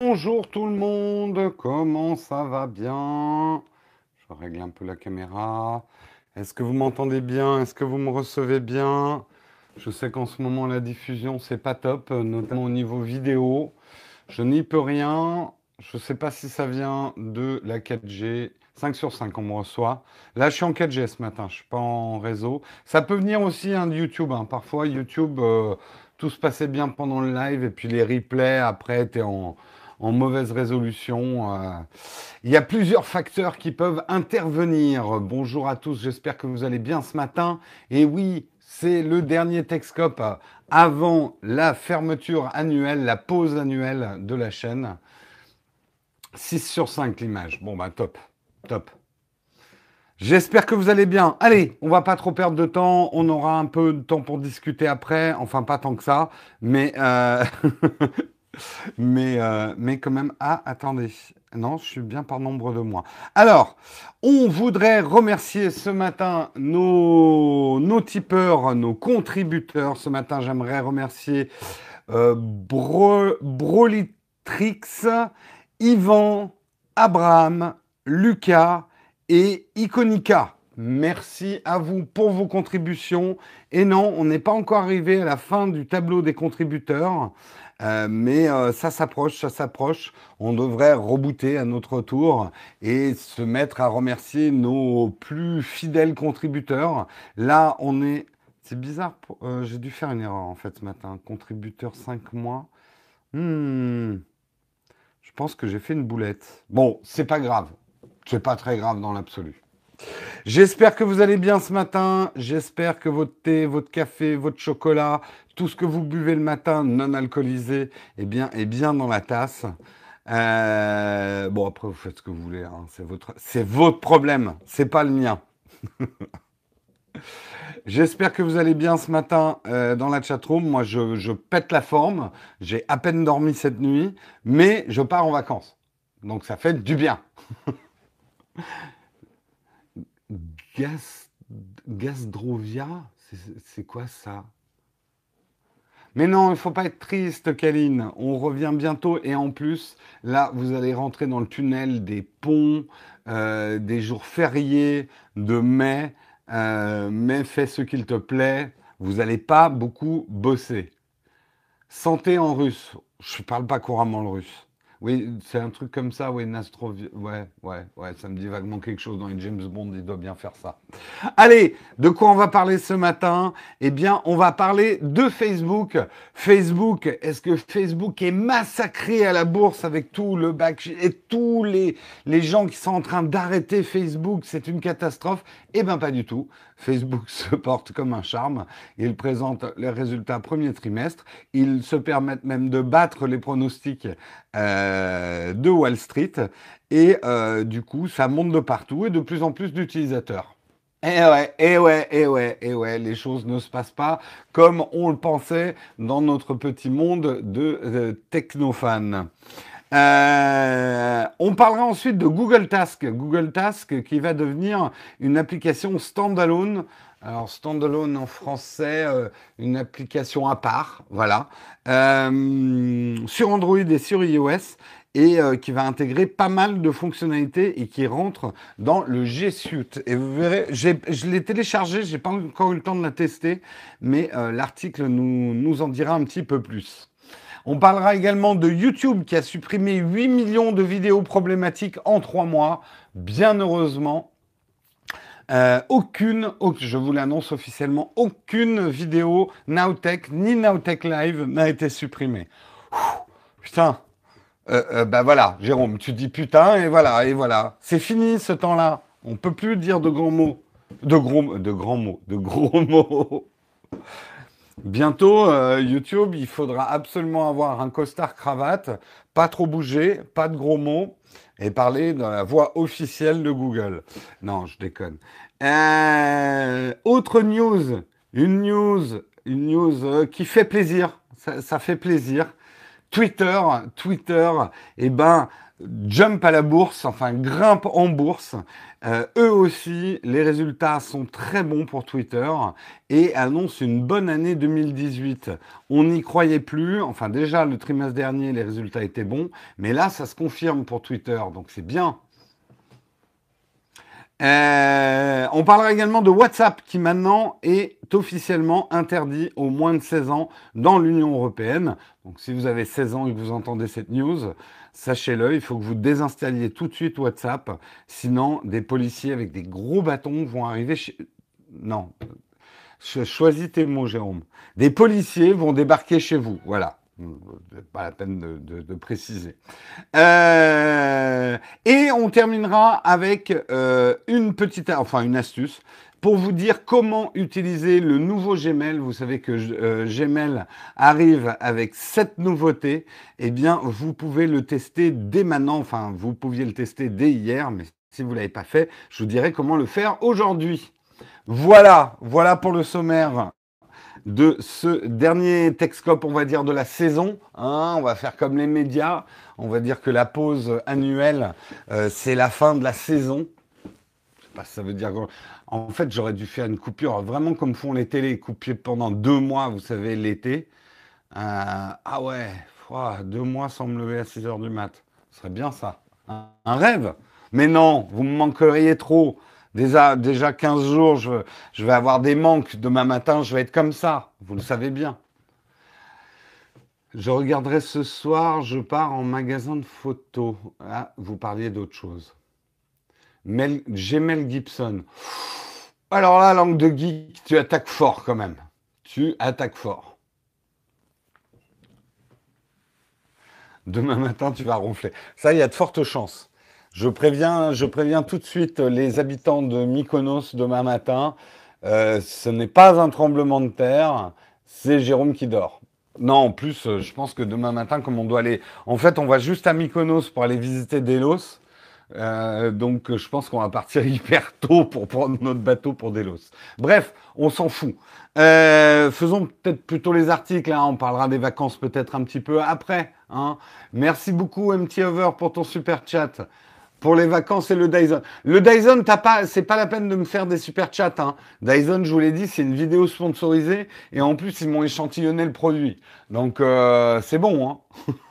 Bonjour tout le monde, comment ça va bien? Je règle un peu la caméra. Est-ce que vous m'entendez bien? Est-ce que vous me recevez bien? Je sais qu'en ce moment la diffusion c'est pas top, notamment au niveau vidéo. Je n'y peux rien. Je ne sais pas si ça vient de la 4G. 5 sur 5 on me reçoit. Là je suis en 4G ce matin, je suis pas en réseau. Ça peut venir aussi hein, de YouTube. hein. Parfois YouTube, euh, tout se passait bien pendant le live et puis les replays après étaient en en mauvaise résolution. euh. Il y a plusieurs facteurs qui peuvent intervenir. Bonjour à tous, j'espère que vous allez bien ce matin. Et oui, c'est le dernier Texcope euh, avant la fermeture annuelle, la pause annuelle de la chaîne. 6 sur 5 l'image. Bon bah top, top. J'espère que vous allez bien. Allez, on va pas trop perdre de temps. On aura un peu de temps pour discuter après. Enfin, pas tant que ça. Mais euh, Mais, euh, mais quand même, ah, attendez. Non, je suis bien par nombre de mois. Alors, on voudrait remercier ce matin nos, nos tipeurs, nos contributeurs. Ce matin, j'aimerais remercier euh, Bro, Brolitrix, Yvan, Abraham, Lucas et Iconica. Merci à vous pour vos contributions. Et non, on n'est pas encore arrivé à la fin du tableau des contributeurs. Euh, mais euh, ça s'approche, ça s'approche. On devrait rebooter à notre tour et se mettre à remercier nos plus fidèles contributeurs. Là, on est... C'est bizarre, euh, j'ai dû faire une erreur en fait ce matin. Contributeur 5 mois. Hmm, je pense que j'ai fait une boulette. Bon, c'est pas grave. C'est pas très grave dans l'absolu. J'espère que vous allez bien ce matin. J'espère que votre thé, votre café, votre chocolat, tout ce que vous buvez le matin non alcoolisé est bien, est bien dans la tasse. Euh, bon, après, vous faites ce que vous voulez. hein. C'est votre, votre problème. C'est pas le mien. J'espère que vous allez bien ce matin euh, dans la chatroom. Moi, je, pète la forme. J'ai à peine dormi cette nuit, mais je pars en vacances. Donc, ça fait du bien. Gas, Gasdrovia, c'est quoi ça? Mais non, il ne faut pas être triste, Kaline. On revient bientôt et en plus, là, vous allez rentrer dans le tunnel des ponts, euh, des jours fériés de mai. Euh, mais fais ce qu'il te plaît. Vous n'allez pas beaucoup bosser. Santé en russe. Je ne parle pas couramment le russe. Oui, c'est un truc comme ça, oui, Nastrovia. Ouais, ouais, ouais, ça me dit vaguement quelque chose dans les James Bond, il doit bien faire ça. Allez, de quoi on va parler ce matin? Eh bien, on va parler de Facebook. Facebook, est-ce que Facebook est massacré à la bourse avec tout le bac et tous les, les gens qui sont en train d'arrêter Facebook? C'est une catastrophe Eh bien, pas du tout. Facebook se porte comme un charme. Il présente les résultats premier trimestre. Ils se permettent même de battre les pronostics euh, de Wall Street. Et euh, du coup, ça monte de partout et de plus en plus d'utilisateurs. Eh ouais, eh ouais, eh ouais, eh ouais, les choses ne se passent pas comme on le pensait dans notre petit monde de euh, technofans. Euh, on parlera ensuite de Google Task. Google Task qui va devenir une application standalone. Alors standalone en français, euh, une application à part, voilà, Euh, sur Android et sur iOS et euh, qui va intégrer pas mal de fonctionnalités et qui rentre dans le G Suite. Et vous verrez, je l'ai téléchargé, j'ai pas encore eu le temps de la tester, mais l'article nous, nous en dira un petit peu plus. On parlera également de YouTube qui a supprimé 8 millions de vidéos problématiques en 3 mois, bien heureusement. Euh, aucune, au- je vous l'annonce officiellement, aucune vidéo Nowtech ni Nowtech Live n'a été supprimée. Putain, euh, euh, bah voilà, Jérôme, tu dis putain et voilà, et voilà. C'est fini ce temps-là. On peut plus dire de gros mots. De gros, de grands mots, de gros mots. Bientôt, euh, YouTube, il faudra absolument avoir un costard cravate, pas trop bouger, pas de gros mots, et parler dans la voix officielle de Google. Non, je déconne. Euh, autre news, une news, une news euh, qui fait plaisir. Ça, ça fait plaisir Twitter, Twitter, eh ben, jump à la bourse, enfin grimpe en bourse. Euh, eux aussi, les résultats sont très bons pour Twitter et annoncent une bonne année 2018. On n'y croyait plus, enfin déjà le trimestre dernier, les résultats étaient bons, mais là, ça se confirme pour Twitter, donc c'est bien. Euh, on parlera également de WhatsApp qui maintenant est officiellement interdit aux moins de 16 ans dans l'Union européenne. Donc si vous avez 16 ans et que vous entendez cette news, sachez-le, il faut que vous désinstalliez tout de suite WhatsApp. Sinon, des policiers avec des gros bâtons vont arriver chez... Non, choisis tes mots, Jérôme. Des policiers vont débarquer chez vous. Voilà. Pas la peine de, préciser. Euh, et on terminera avec euh, une petite, enfin une astuce pour vous dire comment utiliser le nouveau Gmail. Vous savez que euh, Gmail arrive avec cette nouveauté. Eh bien, vous pouvez le tester dès maintenant. Enfin, vous pouviez le tester dès hier, mais si vous l'avez pas fait, je vous dirai comment le faire aujourd'hui. Voilà, voilà pour le sommaire de ce dernier Texcope, on va dire, de la saison. Hein. on va faire comme les médias. On va dire que la pause annuelle, euh, c'est la fin de la saison. Je sais pas si ça veut dire... En fait, j'aurais dû faire une coupure, vraiment comme font les télés, couper pendant deux mois, vous savez, l'été. Euh, ah ouais, deux mois sans me lever à 6 heures du mat. Ce serait bien ça. Un rêve. Mais non, vous me manqueriez trop. Déjà, déjà 15 jours, je, vais avoir des manques. Demain matin, je vais être comme ça. Vous le savez bien. Je regarderai ce soir, je pars en magasin de photos. Ah, vous parliez d'autre chose. Mel, Mel Gibson. Alors là, langue de geek, tu attaques fort quand même. Tu attaques fort. Demain matin, tu vas ronfler. Ça, il y a de fortes chances. Je préviens, tout de suite les habitants de Mykonos demain matin. Euh, ce n'est pas un tremblement de terre, c'est Jérôme qui dort. Non, en plus, euh, je pense que demain matin, comme on doit aller... En fait, on va juste à Mykonos pour aller visiter Delos. Euh, donc, je pense qu'on va partir hyper tôt pour prendre notre bateau pour Delos. Bref, on s'en fout. faisons peut-être plutôt les articles. Hein. On parlera des vacances peut-être un petit peu après. Hein. Merci beaucoup, MT Over, pour ton super chat. Pour les vacances et le Dyson. Le Dyson, t'as pas, c'est pas la peine de me faire des super chats. Hein. Dyson, je vous l'ai dit, c'est une vidéo sponsorisée et en plus ils m'ont échantillonné le produit. Donc euh, c'est bon. Hein.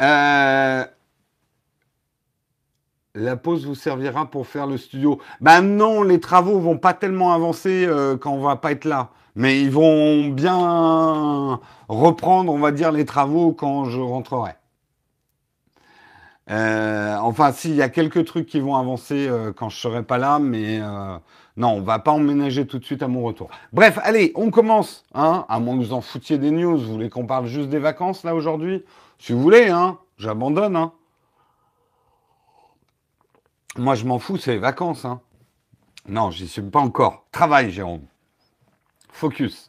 Euh, la pause vous servira pour faire le studio. Ben non, les travaux vont pas tellement avancer euh, quand on va pas être là. Mais ils vont bien reprendre, on va dire, les travaux quand je rentrerai. Euh, enfin, s'il y a quelques trucs qui vont avancer euh, quand je serai pas là, mais euh, non, on va pas emménager tout de suite à mon retour. Bref, allez, on commence. Hein, à moins que vous en foutiez des news, vous voulez qu'on parle juste des vacances là aujourd'hui? Si vous voulez, hein, j'abandonne. Hein. Moi, je m'en fous, c'est les vacances. Hein. Non, j'y suis pas encore. Travail, Jérôme. Focus.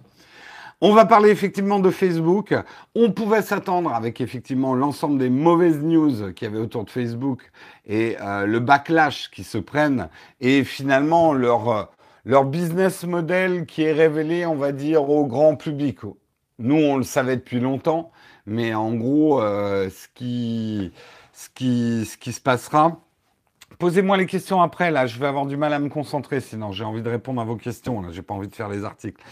On va parler effectivement de Facebook. On pouvait s'attendre avec effectivement l'ensemble des mauvaises news qu'il y avait autour de Facebook et euh, le backlash qui se prennent et finalement leur, leur business model qui est révélé, on va dire, au grand public. Nous, on le savait depuis longtemps, mais en gros, euh, ce qui se passera, Posez-moi les questions après, là. Je vais avoir du mal à me concentrer, sinon j'ai envie de répondre à vos questions. Là, j'ai pas envie de faire les articles.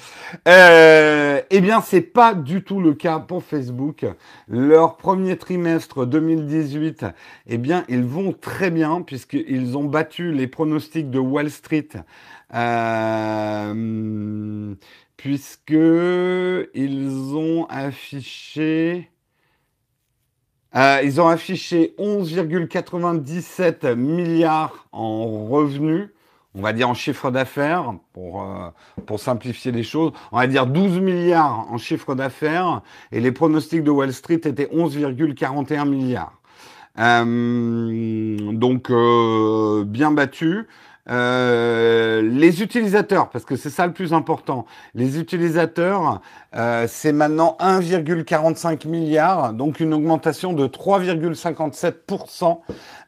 Euh, eh bien, c'est pas du tout le cas pour Facebook. Leur premier trimestre 2018, eh bien, ils vont très bien puisqu'ils ont battu les pronostics de Wall Street. Euh, puisque ils ont affiché euh, ils ont affiché 11,97 milliards en revenus, on va dire en chiffre d'affaires, pour, euh, pour simplifier les choses. On va dire 12 milliards en chiffre d'affaires, et les pronostics de Wall Street étaient 11,41 milliards. Euh, donc, bien battu. Euh, les utilisateurs, parce que c'est ça le plus important. Les utilisateurs, euh, c'est maintenant 1,45 milliard, donc une augmentation de 3,57%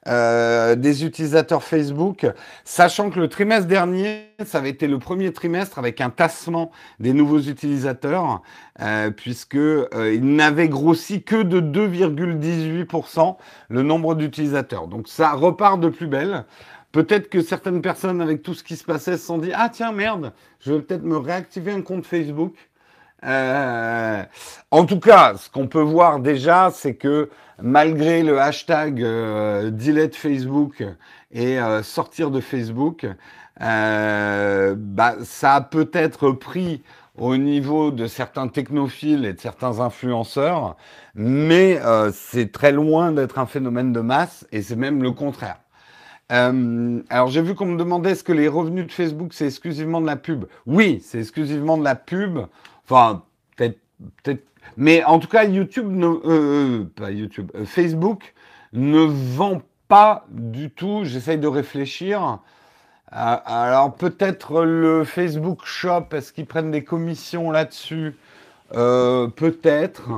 euh, des utilisateurs Facebook, sachant que le trimestre dernier, ça avait été le premier trimestre avec un tassement des nouveaux utilisateurs, euh, puisque euh, il n'avait grossi que de 2,18% le nombre d'utilisateurs. Donc ça repart de plus belle. Peut-être que certaines personnes, avec tout ce qui se passait, se sont dit Ah, tiens, merde, je vais peut-être me réactiver un compte Facebook. Euh, en tout cas, ce qu'on peut voir déjà, c'est que malgré le hashtag euh, delete Facebook et euh, sortir de Facebook, euh, bah, ça a peut-être pris au niveau de certains technophiles et de certains influenceurs, mais c'est très loin d'être un phénomène de masse et c'est même le contraire. Euh, alors j'ai vu qu'on me demandait est-ce que les revenus de Facebook c'est exclusivement de la pub? Oui, c'est exclusivement de la pub. Enfin, peut-être, peut-être, mais en tout cas YouTube ne, euh, euh pas YouTube, Facebook ne vend pas du tout. J'essaye de réfléchir. Alors peut-être le Facebook Shop, est-ce qu'ils prennent des commissions là-dessus? Peut-être,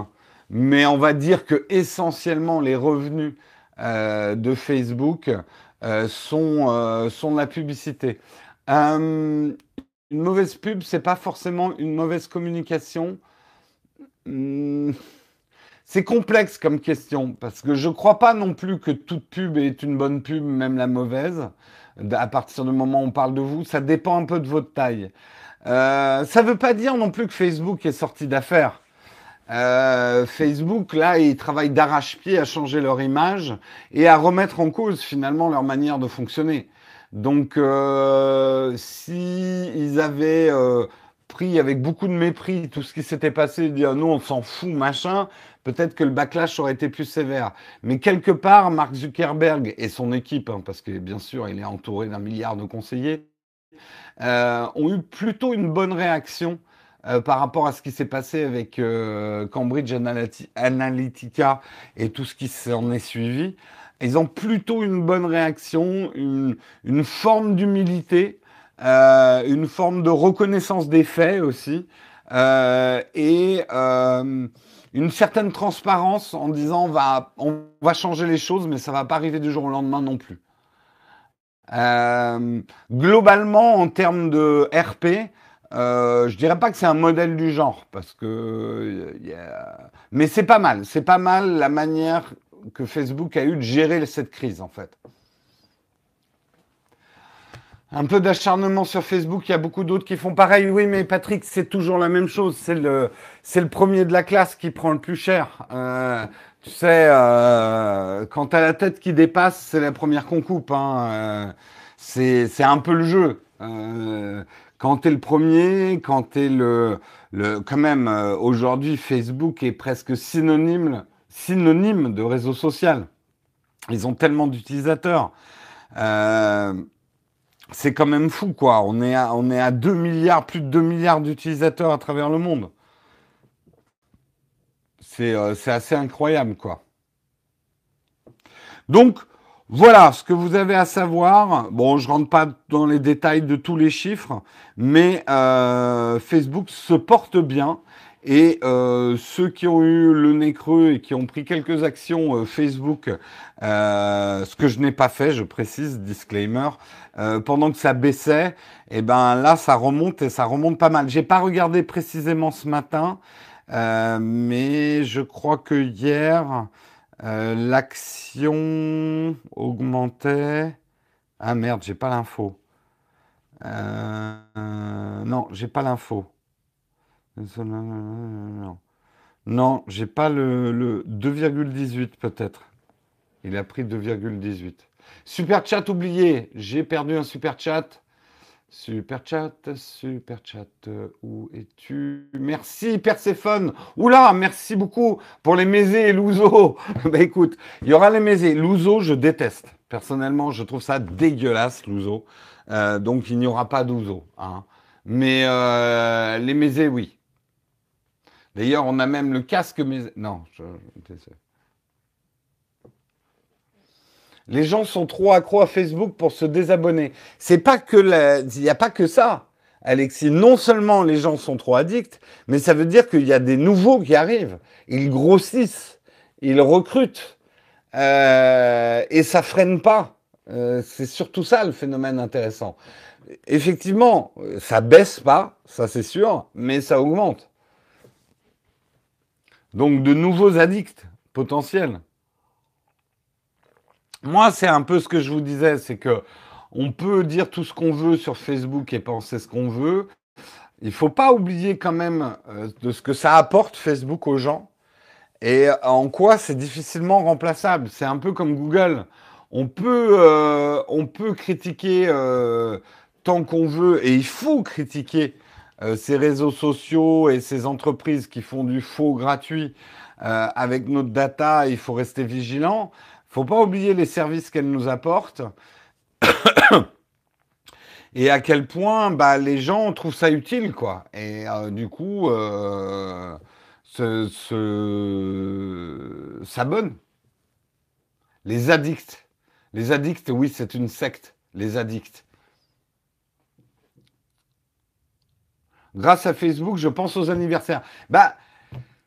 mais on va dire que essentiellement les revenus de Facebook sont, euh, sont de la publicité. Euh, une mauvaise pub, c'est pas forcément une mauvaise communication. Hmm, c'est complexe comme question parce que je ne crois pas non plus que toute pub est une bonne pub, même la mauvaise. À partir du moment où on parle de vous, ça dépend un peu de votre taille. Euh, ça ne veut pas dire non plus que Facebook est sorti d'affaires. Euh, Facebook, là, ils travaillent d'arrache-pied à changer leur image et à remettre en cause finalement leur manière de fonctionner. Donc, euh, si ils avaient euh, pris avec beaucoup de mépris tout ce qui s'était passé, dire nous on s'en fout, machin, peut-être que le backlash aurait été plus sévère. Mais quelque part, Mark Zuckerberg et son équipe, hein, parce que bien sûr il est entouré d'un milliard de conseillers, ont eu plutôt une bonne réaction euh, par rapport à ce qui s'est passé avec euh, Cambridge Analytica et tout ce qui s'en est suivi. Ils ont plutôt une bonne réaction, une, forme d'humilité, euh, une forme de reconnaissance des faits aussi, et une certaine transparence en disant on va, changer les choses, mais ça va pas arriver du jour au lendemain non plus. Globalement, en termes de RP, euh, je dirais pas que c'est un modèle du genre, parce que. Yeah. Mais c'est pas mal. C'est pas mal la manière que Facebook a eu de gérer cette crise, en fait. Un peu d'acharnement sur Facebook, il y a beaucoup d'autres qui font pareil. Oui, mais Patrick, c'est toujours la même chose. C'est le, c'est le premier de la classe qui prend le plus cher. Euh, tu sais, euh, quand tu as la tête qui dépasse, c'est la première qu'on coupe. Hein. Euh, c'est, c'est un peu le jeu. Euh, quand tu es le premier, quand tu es le, le... Quand même, euh, aujourd'hui, Facebook est presque synonyme, synonyme de réseau social. Ils ont tellement d'utilisateurs. Euh, c'est quand même fou, quoi. On est, à, on est à 2 milliards, plus de 2 milliards d'utilisateurs à travers le monde. C'est euh, assez incroyable, quoi. Donc, voilà ce que vous avez à savoir. Bon, je rentre pas dans les détails de tous les chiffres, mais euh, Facebook se porte bien. Et euh, ceux qui ont eu le nez creux et qui ont pris quelques actions euh, Facebook, ce que je n'ai pas fait, je précise, disclaimer, pendant que ça baissait, et eh ben là ça remonte et ça remonte pas mal. J'ai pas regardé précisément ce matin, mais je crois que hier, euh, l'action augmentait. Ah merde, j'ai pas l'info. Euh, euh, non, j'ai pas l'info. Non, j'ai pas le, le 2,18 peut-être. Il a pris 2,18. Super chat oublié. J'ai perdu un super chat. Super chat, super chat, où es-tu? Merci Perséphone. Oula, merci beaucoup pour les Mézés et Louzo. bah écoute, il y aura les Mézés. Louzo, je déteste. Personnellement, je trouve ça dégueulasse, Louzo. Euh, donc il n'y aura pas d'Ouzo. Hein. Mais euh, les Mézés, oui. D'ailleurs, on a même le casque Mézé. Non, je, je Les gens sont trop accros à Facebook pour se désabonner. C'est pas que il n'y a pas que ça, Alexis. Non seulement les gens sont trop addicts, mais ça veut dire qu'il y a des nouveaux qui arrivent. Ils grossissent, ils recrutent, euh, et ça freine pas. Euh, c'est surtout ça le phénomène intéressant. Effectivement, ça baisse pas, ça c'est sûr, mais ça augmente. Donc de nouveaux addicts potentiels. Moi, c'est un peu ce que je vous disais, c'est que on peut dire tout ce qu'on veut sur Facebook et penser ce qu'on veut. Il faut pas oublier quand même euh, de ce que ça apporte Facebook aux gens et en quoi c'est difficilement remplaçable. C'est un peu comme Google. On peut, euh, on peut critiquer euh, tant qu'on veut et il faut critiquer ces réseaux sociaux et ces entreprises qui font du faux gratuit avec notre data. Il faut rester vigilant faut pas oublier les services qu'elle nous apporte et à quel point bah, les gens trouvent ça utile, quoi. Et euh, du coup, euh, s'abonnent. Les addicts. Les addicts, oui, c'est une secte. Les addicts. Grâce à Facebook, je pense aux anniversaires. Bah,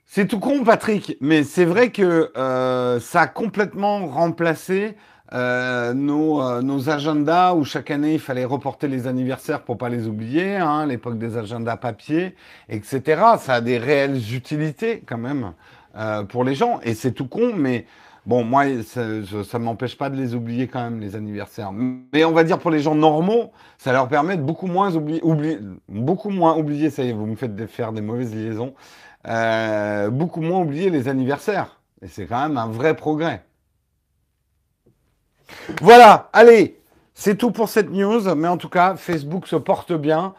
c'est tout con, Patrick, mais c'est vrai que euh, ça a complètement remplacé euh, nos, euh, nos, agendas où chaque année il fallait reporter les anniversaires pour pas les oublier, hein, l'époque des agendas papier, etc. Ça a des réelles utilités quand même pour les gens et c'est tout con, mais bon, moi ça, ça m'empêche pas de les oublier quand même les anniversaires. Mais on va dire pour les gens normaux, ça leur permet de beaucoup moins oublier, oublier beaucoup moins oublier. Ça y est, vous me faites faire des mauvaises liaisons. Euh, beaucoup moins oublier les anniversaires. Et c'est quand même un vrai progrès. Voilà, allez, c'est tout pour cette news, mais en tout cas, Facebook se porte bien.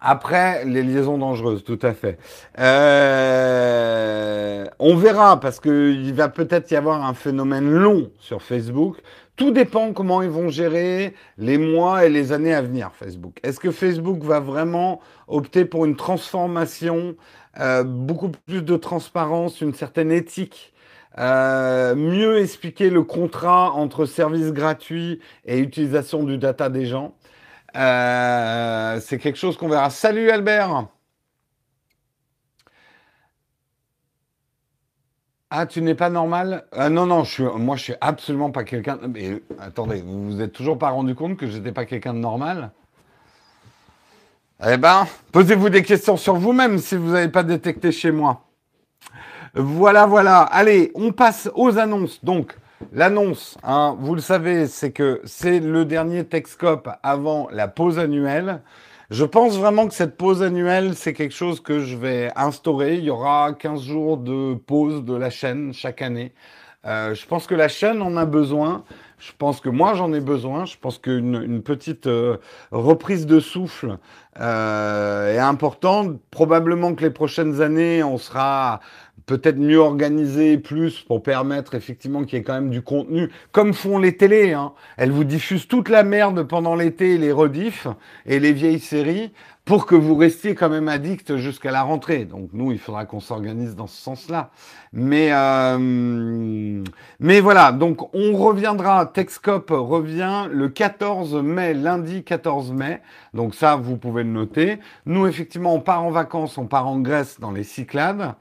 Après les liaisons dangereuses, tout à fait. Euh, on verra parce qu'il va peut-être y avoir un phénomène long sur Facebook. Tout dépend comment ils vont gérer les mois et les années à venir, Facebook. Est-ce que Facebook va vraiment opter pour une transformation euh, beaucoup plus de transparence, une certaine éthique, euh, mieux expliquer le contrat entre services gratuits et utilisation du data des gens. Euh, c'est quelque chose qu'on verra. Salut Albert Ah, tu n'es pas normal? Non, non, je suis, moi je suis absolument pas quelqu'un. Mais attendez, vous vous êtes toujours pas rendu compte que j'étais pas quelqu'un de normal? Eh ben, posez-vous des questions sur vous-même si vous n'avez pas détecté chez moi. Voilà, voilà. Allez, on passe aux annonces. Donc, l'annonce, hein, vous le savez, c'est que c'est le dernier Texcope avant la pause annuelle. Je pense vraiment que cette pause annuelle, c'est quelque chose que je vais instaurer. Il y aura 15 jours de pause de la chaîne chaque année. Euh, je pense que la chaîne en a besoin. Je pense que moi j'en ai besoin. Je pense qu'une une petite euh, reprise de souffle euh, est importante. Probablement que les prochaines années, on sera peut-être mieux organisé plus pour permettre effectivement qu'il y ait quand même du contenu, comme font les télés. Hein. Elles vous diffusent toute la merde pendant l'été, les rediffs et les vieilles séries pour que vous restiez quand même addict jusqu'à la rentrée. Donc nous, il faudra qu'on s'organise dans ce sens-là. Mais euh, mais voilà, donc on reviendra. Texcop revient le 14 mai, lundi 14 mai. Donc ça, vous pouvez le noter. Nous, effectivement, on part en vacances, on part en Grèce dans les Cyclades.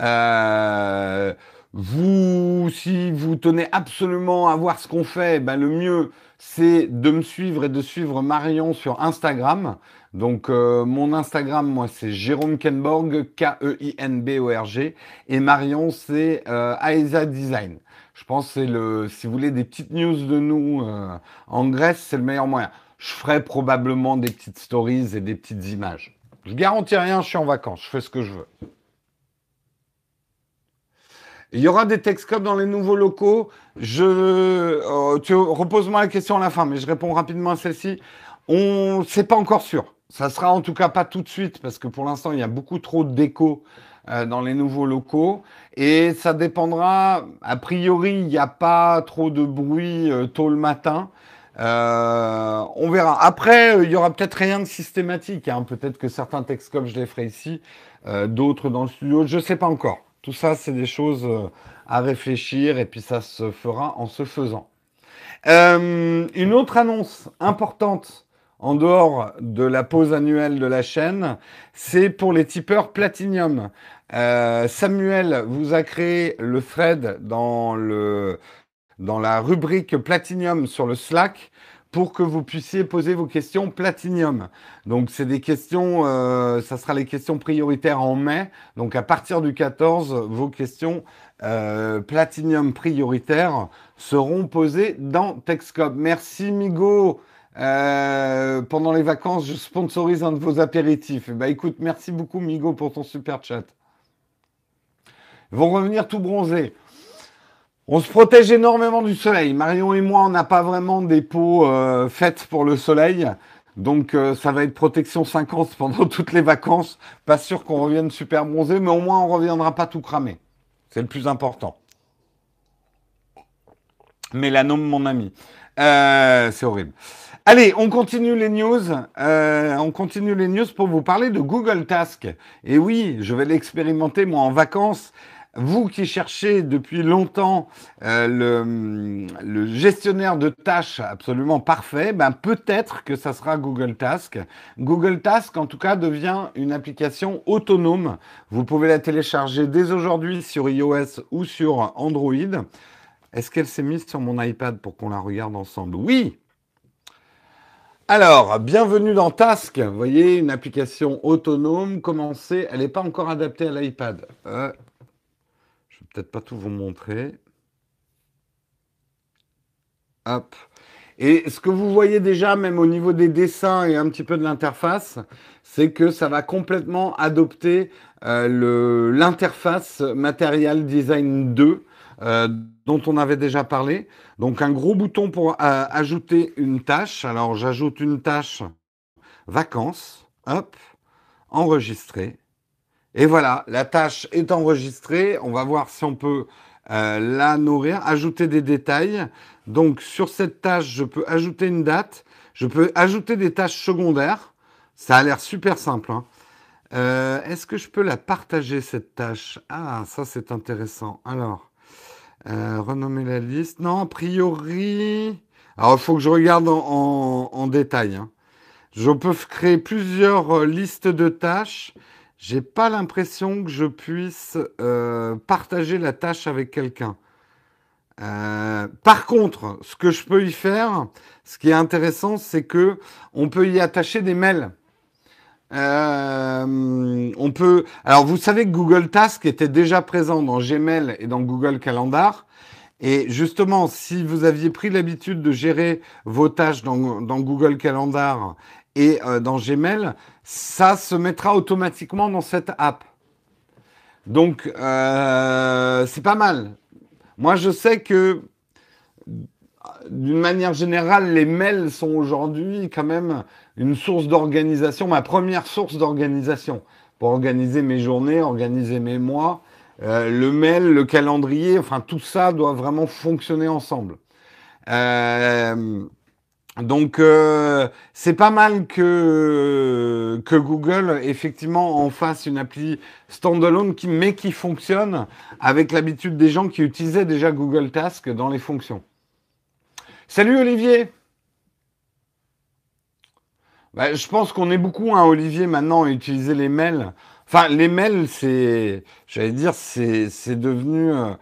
Euh, vous, si vous tenez absolument à voir ce qu'on fait, ben le mieux, c'est de me suivre et de suivre Marion sur Instagram. Donc euh, mon Instagram, moi, c'est Jérôme Kenborg, K-E-I-N-B-O-R-G, et Marion, c'est euh, Aesa Design. Je pense que c'est le, si vous voulez des petites news de nous euh, en Grèce, c'est le meilleur moyen. Je ferai probablement des petites stories et des petites images. Je garantis rien, je suis en vacances, je fais ce que je veux. Il y aura des Texcop dans les nouveaux locaux. Je, euh, tu repose-moi la question à la fin, mais je réponds rapidement à celle-ci. On, c'est pas encore sûr. Ça sera en tout cas pas tout de suite parce que pour l'instant il y a beaucoup trop déco euh, dans les nouveaux locaux et ça dépendra. A priori, il n'y a pas trop de bruit euh, tôt le matin. Euh, on verra. Après, il y aura peut-être rien de systématique. Hein. Peut-être que certains Texcop je les ferai ici, d'autres dans le studio. Je sais pas encore. Tout ça, c'est des choses à réfléchir et puis ça se fera en se faisant. Euh, une autre annonce importante en dehors de la pause annuelle de la chaîne, c'est pour les tipeurs Platinum. Euh, Samuel vous a créé le thread dans, dans la rubrique Platinum sur le Slack pour que vous puissiez poser vos questions Platinum. Donc c'est des questions, euh, ça sera les questions prioritaires en mai. Donc à partir du 14, vos questions euh, Platinum prioritaires seront posées dans Texcop. Merci Migo. Euh, pendant les vacances, je sponsorise un de vos apéritifs. Bah écoute, merci beaucoup Migo pour ton super chat. Ils vont revenir tout bronzés. On se protège énormément du soleil. Marion et moi, on n'a pas vraiment des peaux faites pour le soleil. Donc euh, ça va être protection 50 pendant toutes les vacances. Pas sûr qu'on revienne super bronzé, mais au moins on reviendra pas tout cramé. C'est le plus important. Mélanome, mon ami. Euh, c'est horrible. Allez, on continue les news. Euh, on continue les news pour vous parler de Google Task. Et oui, je vais l'expérimenter moi en vacances. Vous qui cherchez depuis longtemps euh, le, gestionnaire de tâches absolument parfait, ben peut-être que ça sera Google Task. Google Task, en tout cas, devient une application autonome. Vous pouvez la télécharger dès aujourd'hui sur iOS ou sur Android. Est-ce qu'elle s'est mise sur mon iPad pour qu'on la regarde ensemble? Oui, alors, bienvenue dans Task. Vous voyez, une application autonome. Commencez. Elle n'est pas encore adaptée à l'iPad. Euh, peut-être pas tout vous montrer. Et ce que vous voyez déjà, même au niveau des dessins et un petit peu de l'interface, c'est que ça va complètement adopter euh, l'interface Material Design 2 euh, dont on avait déjà parlé. Donc un gros bouton pour euh, ajouter une tâche. Alors j'ajoute une tâche vacances. Hop, enregistrer. Et voilà, la tâche est enregistrée. On va voir si on peut euh, la nourrir, ajouter des détails. Donc sur cette tâche, je peux ajouter une date. Je peux ajouter des tâches secondaires. Ça a l'air super simple. Hein. Est-ce que je peux la partager cette tâche? Ah, ça c'est intéressant. Alors, euh, renommer la liste. Non, a priori. Alors, il faut que je regarde en, détail. Hein. Je peux créer plusieurs euh, listes de tâches. J'ai pas l'impression que je puisse euh, partager la tâche avec quelqu'un. par contre, ce que je peux y faire, ce qui est intéressant, c'est que on peut y attacher des mails. Euh, on peut. Alors, vous savez que Google Task était déjà présent dans Gmail et dans Google Calendar. Et justement, si vous aviez pris l'habitude de gérer vos tâches dans, Google Calendar et euh, dans Gmail, ça se mettra automatiquement dans cette app. Donc, euh, c'est pas mal. Moi, je sais que d'une manière générale, les mails sont aujourd'hui quand même une source d'organisation, ma première source d'organisation pour organiser mes journées, organiser mes mois. Euh, le mail, le calendrier, enfin tout ça doit vraiment fonctionner ensemble. Donc euh, c'est pas mal que, que Google effectivement en fasse une appli standalone qui, mais qui fonctionne avec l'habitude des gens qui utilisaient déjà Google Task dans les fonctions. Salut Olivier bah, Je pense qu'on est beaucoup, hein, Olivier, maintenant à utiliser les mails. Enfin, les mails, c'est, j'allais dire, c'est, devenu euh,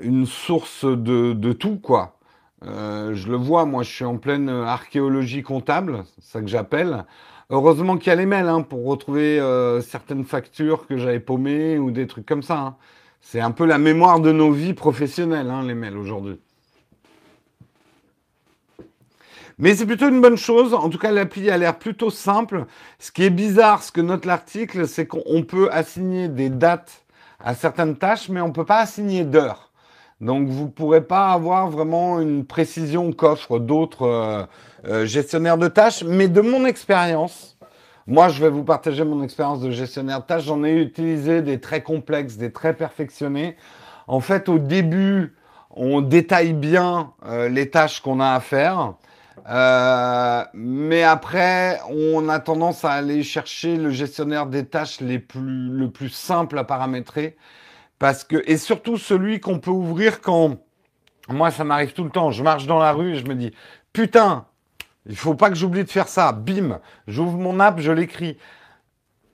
une source de, tout, quoi. Euh, je le vois, moi, je suis en pleine archéologie comptable, c'est ça que j'appelle. Heureusement qu'il y a les mails hein, pour retrouver euh, certaines factures que j'avais paumées ou des trucs comme ça. Hein. C'est un peu la mémoire de nos vies professionnelles, les mails aujourd'hui. Mais c'est plutôt une bonne chose. En tout cas, l'appli a l'air plutôt simple. Ce qui est bizarre, ce que note l'article, c'est qu'on peut assigner des dates à certaines tâches, mais on ne peut pas assigner d'heures. Donc, vous ne pourrez pas avoir vraiment une précision qu'offrent d'autres euh, euh, gestionnaires de tâches. Mais de mon expérience, moi, je vais vous partager mon expérience de gestionnaire de tâches. J'en ai utilisé des très complexes, des très perfectionnés. En fait, au début, on détaille bien euh, les tâches qu'on a à faire. Mais après, on a tendance à aller chercher le gestionnaire des tâches les plus, le plus simple à paramétrer. Parce que, et surtout celui qu'on peut ouvrir quand Moi, ça m'arrive tout le temps. Je marche dans la rue et je me dis, putain, il faut pas que j'oublie de faire ça. Bim, j'ouvre mon app, je l'écris.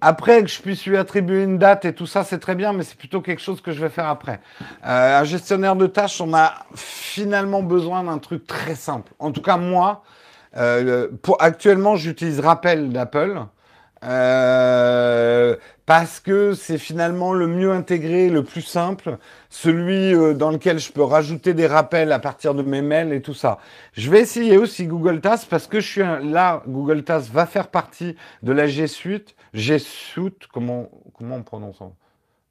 Après, que je puisse lui attribuer une date et tout ça, c'est très bien, mais c'est plutôt quelque chose que je vais faire après. Euh, un gestionnaire de tâches, on a finalement besoin d'un truc très simple. En tout cas, moi, euh, pour, actuellement, j'utilise Rappel d'Apple. Euh, parce que c'est finalement le mieux intégré, le plus simple, celui euh, dans lequel je peux rajouter des rappels à partir de mes mails et tout ça. Je vais essayer aussi Google Tasks parce que je suis là, Google Tasks va faire partie de la G Suite. G Suite, comment, comment on prononce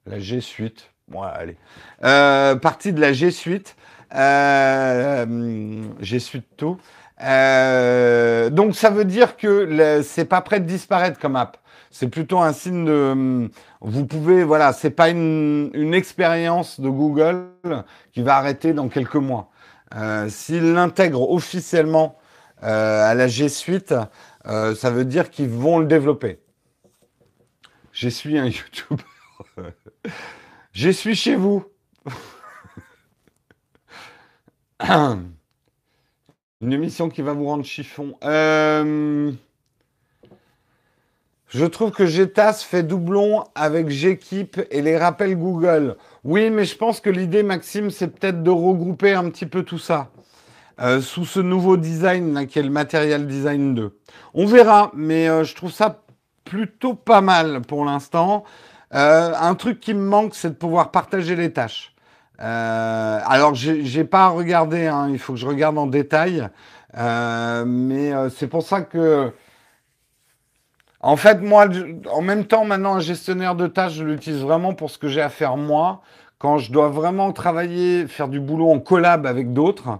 La G Suite. Bon, allez. Euh, partie de la G Suite. Euh, G Suite tout. Euh, donc ça veut dire que c'est pas prêt de disparaître comme app. C'est plutôt un signe de. Vous pouvez, voilà, c'est pas une, une expérience de Google qui va arrêter dans quelques mois. Euh, S'ils l'intègrent officiellement euh, à la G Suite, euh, ça veut dire qu'ils vont le développer. Je suis un YouTuber. Je suis chez vous. Une émission qui va vous rendre chiffon. Euh, je trouve que GTAS fait doublon avec Gkeep et les rappels Google. Oui, mais je pense que l'idée, Maxime, c'est peut-être de regrouper un petit peu tout ça euh, sous ce nouveau design là, qui est le Material Design 2. On verra, mais euh, je trouve ça plutôt pas mal pour l'instant. un truc qui me manque, c'est de pouvoir partager les tâches. Euh, alors, j'ai pas regardé, hein, il faut que je regarde en détail, euh, mais euh, c'est pour ça que, en fait, moi, en même temps, maintenant, un gestionnaire de tâches, je l'utilise vraiment pour ce que j'ai à faire moi. Quand je dois vraiment travailler, faire du boulot en collab avec d'autres,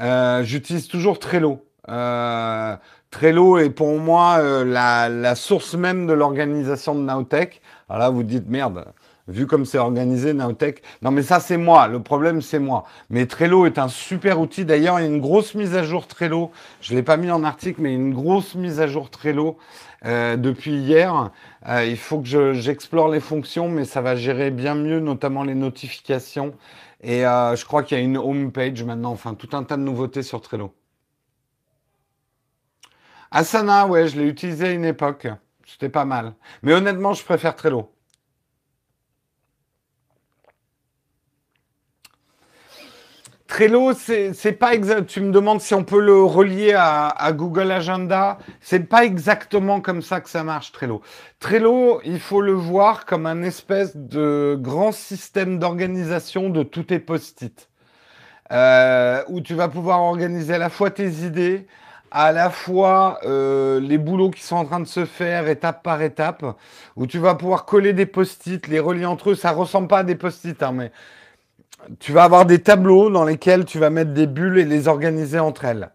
euh, j'utilise toujours Trello. Euh, Trello est pour moi la, la, source même de l'organisation de Nowtech. Alors là, vous dites merde vu comme c'est organisé, Nowtech. Non, mais ça, c'est moi. Le problème, c'est moi. Mais Trello est un super outil. D'ailleurs, il y a une grosse mise à jour Trello. Je ne l'ai pas mis en article, mais une grosse mise à jour Trello euh, depuis hier. Euh, il faut que j'explore les fonctions, mais ça va gérer bien mieux, notamment les notifications. Et euh, je crois qu'il y a une home page maintenant. Enfin, tout un tas de nouveautés sur Trello. Asana, ouais, je l'ai utilisé à une époque. C'était pas mal. Mais honnêtement, je préfère Trello. Trello, c'est pas exact. Tu me demandes si on peut le relier à, Google Agenda. C'est pas exactement comme ça que ça marche, Trello. Trello, il faut le voir comme un espèce de grand système d'organisation de tous tes post-it. Euh, où tu vas pouvoir organiser à la fois tes idées, à la fois euh, les boulots qui sont en train de se faire étape par étape, où tu vas pouvoir coller des post-it, les relier entre eux. Ça ressemble pas à des post-it, hein, mais tu vas avoir des tableaux dans lesquels tu vas mettre des bulles et les organiser entre elles.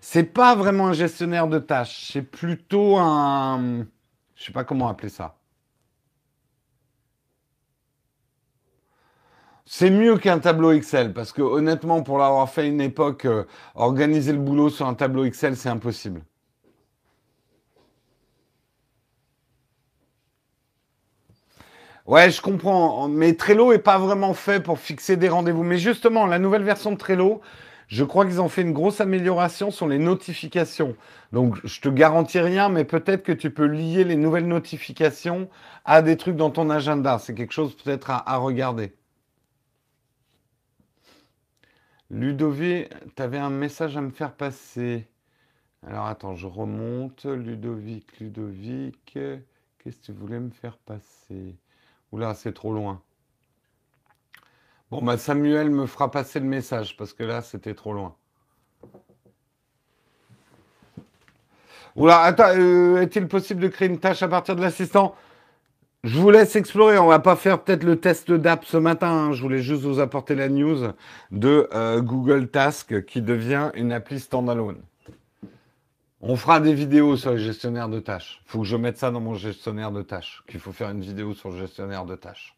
C'est pas vraiment un gestionnaire de tâches, c'est plutôt un, je sais pas comment appeler ça. C'est mieux qu'un tableau Excel parce que honnêtement, pour l'avoir fait une époque, euh, organiser le boulot sur un tableau Excel, c'est impossible. Ouais, je comprends. Mais Trello est pas vraiment fait pour fixer des rendez-vous. Mais justement, la nouvelle version de Trello, je crois qu'ils ont fait une grosse amélioration sur les notifications. Donc, je te garantis rien, mais peut-être que tu peux lier les nouvelles notifications à des trucs dans ton agenda. C'est quelque chose peut-être à, regarder. Ludovic, tu avais un message à me faire passer. Alors attends, je remonte. Ludovic, Ludovic, qu'est-ce que tu voulais me faire passer? Oula, c'est trop loin. Bon, bah Samuel me fera passer le message parce que là, c'était trop loin. Oula, attends, euh, est-il possible de créer une tâche à partir de l'assistant? Je vous laisse explorer. On va pas faire peut-être le test d'app ce matin. Hein. Je voulais juste vous apporter la news de euh, Google Task qui devient une appli standalone. On fera des vidéos sur les gestionnaires de tâches. Il faut que je mette ça dans mon gestionnaire de tâches. Qu'il faut faire une vidéo sur le gestionnaire de tâches.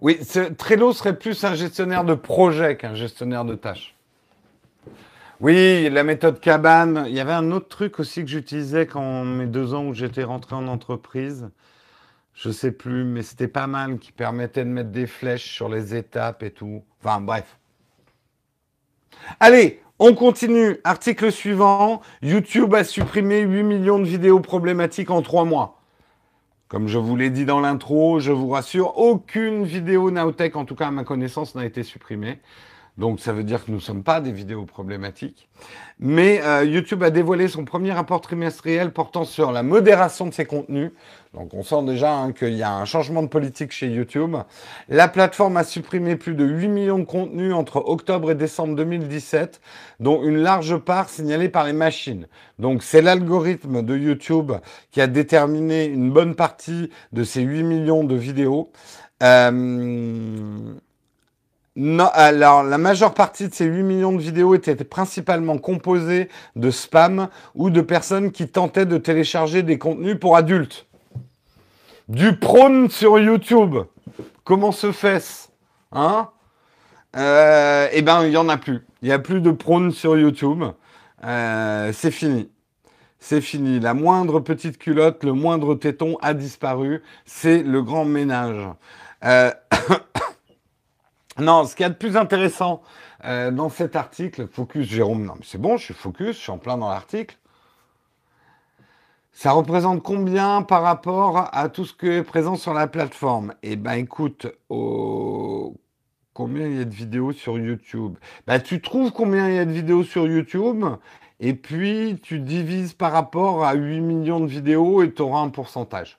Oui, Trello serait plus un gestionnaire de projet qu'un gestionnaire de tâches. Oui, la méthode Cabane. Il y avait un autre truc aussi que j'utilisais quand mes deux ans où j'étais rentré en entreprise. Je sais plus, mais c'était pas mal qui permettait de mettre des flèches sur les étapes et tout. Enfin, bref. Allez, on continue. Article suivant. YouTube a supprimé 8 millions de vidéos problématiques en 3 mois. Comme je vous l'ai dit dans l'intro, je vous rassure, aucune vidéo Naotech, en tout cas à ma connaissance, n'a été supprimée. Donc ça veut dire que nous ne sommes pas des vidéos problématiques. Mais euh, YouTube a dévoilé son premier rapport trimestriel portant sur la modération de ses contenus. Donc on sent déjà hein, qu'il y a un changement de politique chez YouTube. La plateforme a supprimé plus de 8 millions de contenus entre octobre et décembre 2017, dont une large part signalée par les machines. Donc c'est l'algorithme de YouTube qui a déterminé une bonne partie de ces 8 millions de vidéos. Euh, non, alors, la majeure partie de ces 8 millions de vidéos étaient principalement composées de spam ou de personnes qui tentaient de télécharger des contenus pour adultes. Du prône sur YouTube. Comment se fait-ce Hein euh, Eh ben, il n'y en a plus. Il n'y a plus de prône sur YouTube. Euh, c'est fini. C'est fini. La moindre petite culotte, le moindre téton a disparu. C'est le grand ménage. Euh, Non, ce qu'il y a de plus intéressant euh, dans cet article, Focus Jérôme, non mais c'est bon, je suis focus, je suis en plein dans l'article. Ça représente combien par rapport à tout ce qui est présent sur la plateforme? Eh ben écoute, combien il y a de vidéos sur YouTube? Bah, Tu trouves combien il y a de vidéos sur YouTube? Et puis tu divises par rapport à 8 millions de vidéos et tu auras un pourcentage.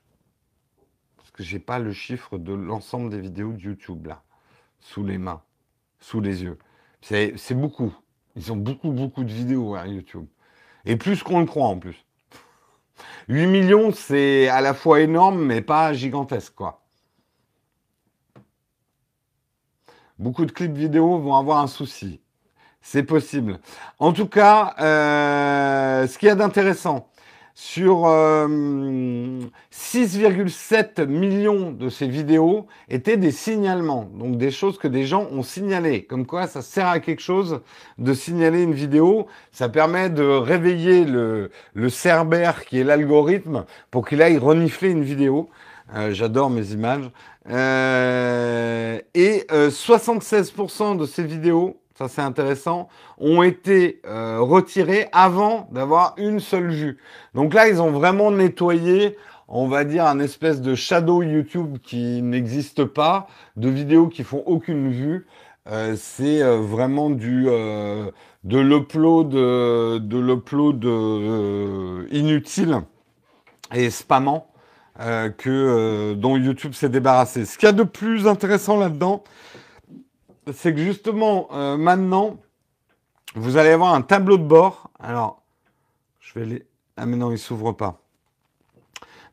Parce que j'ai pas le chiffre de l'ensemble des vidéos de YouTube là sous les mains, sous les yeux. C'est beaucoup. Ils ont beaucoup, beaucoup de vidéos à hein, YouTube. Et plus qu'on le croit en plus. 8 millions, c'est à la fois énorme, mais pas gigantesque. Beaucoup de clips vidéo vont avoir un souci. C'est possible. En tout cas, euh, ce qu'il y a d'intéressant, sur 6,7 euh, millions de ces vidéos étaient des signalements, donc des choses que des gens ont signalées. Comme quoi, ça sert à quelque chose de signaler une vidéo. Ça permet de réveiller le, le Cerber, qui est l'algorithme, pour qu'il aille renifler une vidéo. Euh, j'adore mes images. Euh, et 76% de ces vidéos ça c'est intéressant, ont été euh, retirés avant d'avoir une seule vue. Donc là, ils ont vraiment nettoyé, on va dire, un espèce de shadow YouTube qui n'existe pas, de vidéos qui font aucune vue. Euh, c'est euh, vraiment du de l'upload de l'upload inutile et spammant que dont YouTube s'est débarrassé. Ce qu'il y a de plus intéressant là-dedans, c'est que justement, euh, maintenant, vous allez avoir un tableau de bord. Alors, je vais les... Ah mais non, il s'ouvre pas.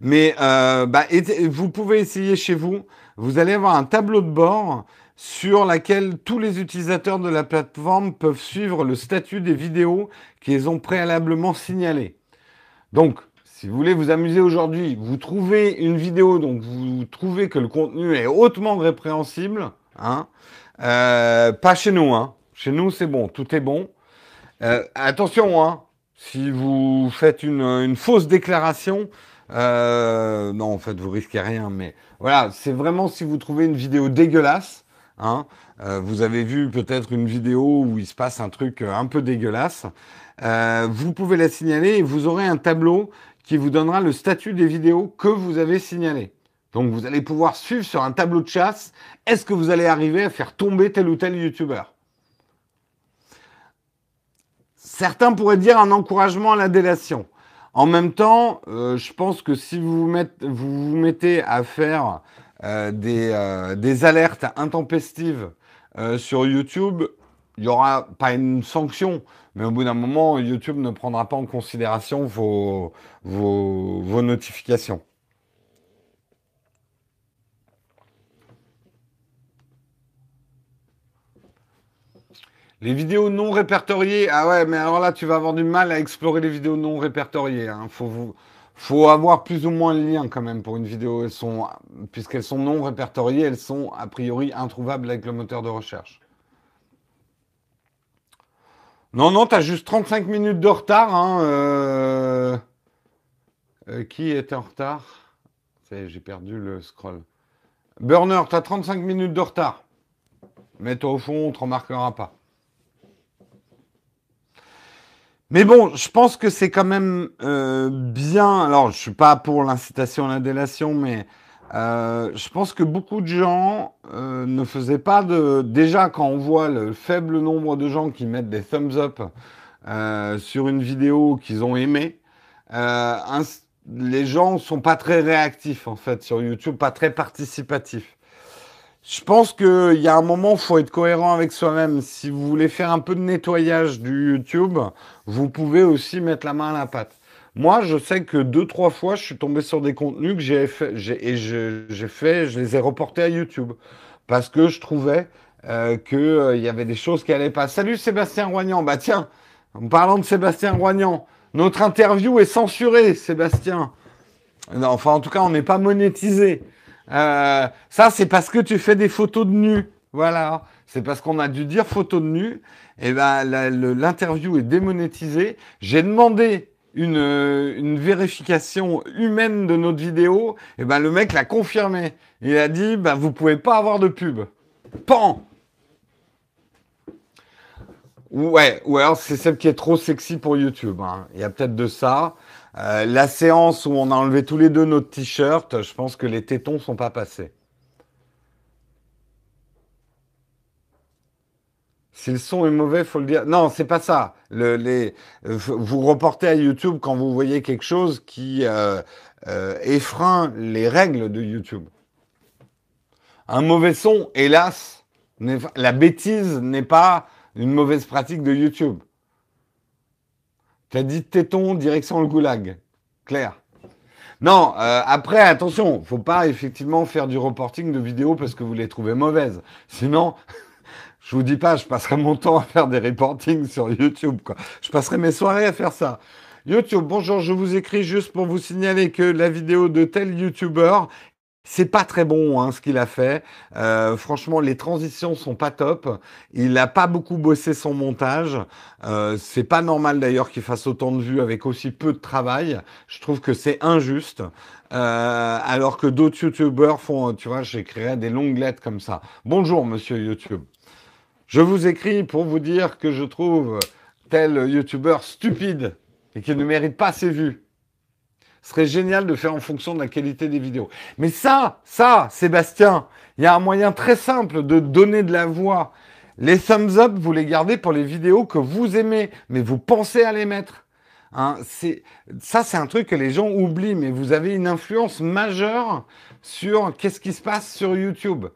Mais euh, bah, vous pouvez essayer chez vous. Vous allez avoir un tableau de bord sur lequel tous les utilisateurs de la plateforme peuvent suivre le statut des vidéos qu'ils ont préalablement signalées. Donc, si vous voulez vous amuser aujourd'hui, vous trouvez une vidéo, donc vous trouvez que le contenu est hautement répréhensible, hein, euh, pas chez nous, hein. Chez nous, c'est bon, tout est bon. Euh, attention, hein. Si vous faites une, fausse déclaration, euh, non, en fait, vous risquez rien. Mais voilà, c'est vraiment si vous trouvez une vidéo dégueulasse. Hein, vous avez vu peut-être une vidéo où il se passe un truc un peu dégueulasse. vous pouvez la signaler et vous aurez un tableau qui vous donnera le statut des vidéos que vous avez signalées. Donc vous allez pouvoir suivre sur un tableau de chasse, est-ce que vous allez arriver à faire tomber tel ou tel youtubeur? Certains pourraient dire un encouragement à la délation. En même temps, euh, je pense que si vous vous, mettez, à faire euh, des, euh, des, alertes intempestives sur YouTube, il n'y aura pas une sanction, mais au bout d'un moment, YouTube ne prendra pas en considération vos notifications. Les vidéos non répertoriées, ah ouais, mais alors là, tu vas avoir du mal à explorer les vidéos non répertoriées. Hein. Faut, avoir plus ou moins le lien quand même pour une vidéo. Puisqu'elles sont non répertoriées, elles sont a priori introuvables avec le moteur de recherche. Non, non, t'as juste 35 minutes de retard. Hein, euh, euh, qui était en retard? J'ai perdu le scroll. Burner, tu as 35 minutes de retard. Mets-toi au fond, on te remarquera pas. Mais bon, je pense que c'est quand même euh, bien. Alors, je suis pas pour l'incitation à la délation, mais euh, je pense que beaucoup de gens euh, ne faisaient pas de. Déjà, quand on voit le faible nombre de gens qui mettent des thumbs up sur une vidéo qu'ils ont aimée, les gens sont pas très réactifs en fait sur YouTube, pas très participatifs. Je pense qu'il y a un moment, il faut être cohérent avec soi-même. Si vous voulez faire un peu de nettoyage du YouTube, vous pouvez aussi mettre la main à la pâte. Moi, je sais que deux, trois fois, je suis tombé sur des contenus que j'ai fait, et j'ai fait, je les ai reportés à YouTube. Parce que je trouvais euh, qu'il euh, y avait des choses qui allaient pas. Salut Sébastien Roignan. Bah tiens, en parlant de Sébastien Roignan, notre interview est censurée, Sébastien. enfin, en tout cas, on n'est pas monétisé. Euh, ça, c'est parce que tu fais des photos de nu. Voilà. C'est parce qu'on a dû dire photo de nu. Et eh ben, l'interview est démonétisée. J'ai demandé une, une, vérification humaine de notre vidéo. Et eh ben, le mec l'a confirmé. Il a dit, ben, vous pouvez pas avoir de pub. Pan! Ouais, ou alors c'est celle qui est trop sexy pour YouTube. Hein. Il y a peut-être de ça. Euh, la séance où on a enlevé tous les deux notre t-shirt, je pense que les tétons sont pas passés. Si le son est mauvais, faut le dire. Non, c'est pas ça. Le, les, vous reportez à YouTube quand vous voyez quelque chose qui euh, euh, effreint les règles de YouTube. Un mauvais son, hélas, la bêtise n'est pas une mauvaise pratique de YouTube. T'as dit téton, direction le goulag. Claire. Non, euh, après, attention, faut pas effectivement faire du reporting de vidéos parce que vous les trouvez mauvaises. Sinon, je vous dis pas, je passerai mon temps à faire des reportings sur YouTube. Je passerai mes soirées à faire ça. YouTube, bonjour, je vous écris juste pour vous signaler que la vidéo de tel YouTuber c'est pas très bon hein, ce qu'il a fait. Euh, franchement, les transitions sont pas top. Il n'a pas beaucoup bossé son montage. Euh, c'est pas normal d'ailleurs qu'il fasse autant de vues avec aussi peu de travail. Je trouve que c'est injuste. Euh, alors que d'autres youtubeurs font, tu vois, j'écrirais des longues lettres comme ça. Bonjour, monsieur YouTube. Je vous écris pour vous dire que je trouve tel youtubeur stupide et qui ne mérite pas ses vues. Ce serait génial de faire en fonction de la qualité des vidéos. Mais ça, ça, Sébastien, il y a un moyen très simple de donner de la voix. Les thumbs up, vous les gardez pour les vidéos que vous aimez, mais vous pensez à les mettre. Hein, ça, c'est un truc que les gens oublient, mais vous avez une influence majeure sur qu'est-ce qui se passe sur YouTube.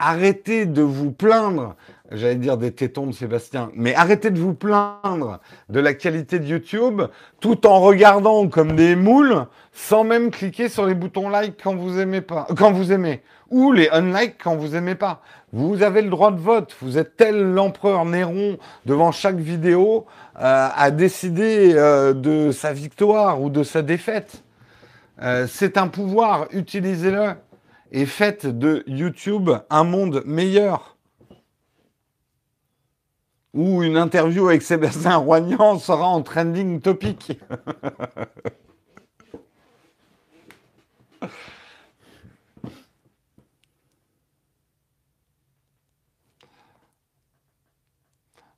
Arrêtez de vous plaindre j'allais dire des tétons de Sébastien, mais arrêtez de vous plaindre de la qualité de YouTube tout en regardant comme des moules sans même cliquer sur les boutons like quand vous aimez pas, quand vous aimez, ou les unlike quand vous aimez pas. Vous avez le droit de vote. Vous êtes tel l'empereur Néron devant chaque vidéo euh, à décider euh, de sa victoire ou de sa défaite. Euh, c'est un pouvoir, utilisez-le et faites de YouTube un monde meilleur ou une interview avec Sébastien Roignan sera en trending topic.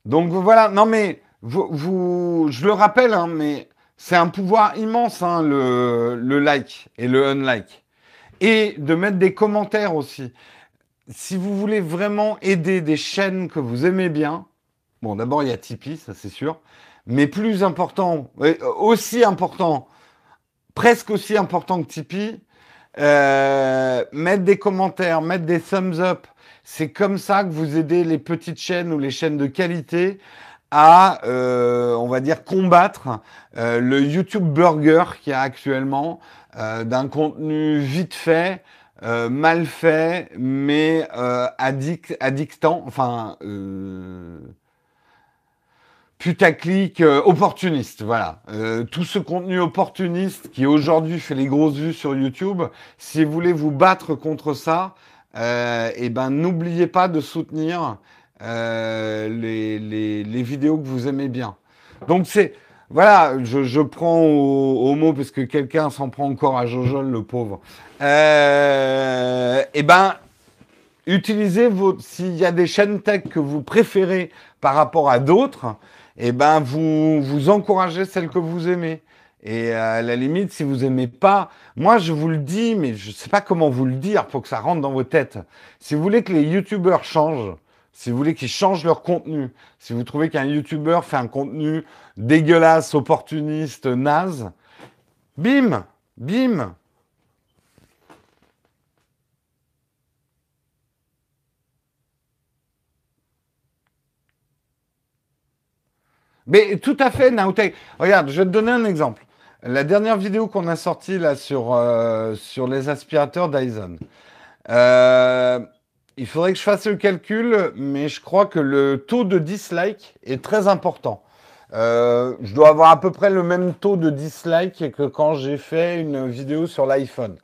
Donc voilà, non mais vous, je le rappelle, hein, mais c'est un pouvoir immense hein, le, le like et le unlike. Et de mettre des commentaires aussi. Si vous voulez vraiment aider des chaînes que vous aimez bien, Bon, d'abord, il y a Tipeee, ça c'est sûr. Mais plus important, aussi important, presque aussi important que Tipeee, euh, mettre des commentaires, mettre des thumbs up. C'est comme ça que vous aidez les petites chaînes ou les chaînes de qualité à, euh, on va dire, combattre euh, le YouTube burger qu'il y a actuellement, d'un contenu vite fait, mal fait, mais addict, addictant, enfin putaclic euh, opportuniste, voilà. Euh, tout ce contenu opportuniste qui aujourd'hui fait les grosses vues sur YouTube, si vous voulez vous battre contre ça, euh, eh ben n'oubliez pas de soutenir les, les, les, vidéos que vous aimez bien. Donc c'est voilà, je, prends au, mot parce que quelqu'un s'en prend encore à Jojol, le pauvre. Euh, eh ben, utilisez vos, s'il y a des chaînes tech que vous préférez par rapport à d'autres, eh ben, vous, vous encouragez celles que vous aimez. Et à la limite, si vous aimez pas, moi je vous le dis, mais je sais pas comment vous le dire pour que ça rentre dans vos têtes. Si vous voulez que les youtubeurs changent, si vous voulez qu'ils changent leur contenu, si vous trouvez qu'un youtubeur fait un contenu dégueulasse, opportuniste, naze, bim, bim. Mais tout à fait, Naotech. Regarde, je vais te donner un exemple. La dernière vidéo qu'on a sortie là sur, euh, sur les aspirateurs Dyson. Euh, il faudrait que je fasse le calcul, mais je crois que le taux de dislike est très important. Euh, je dois avoir à peu près le même taux de dislike que quand j'ai fait une vidéo sur l'iPhone.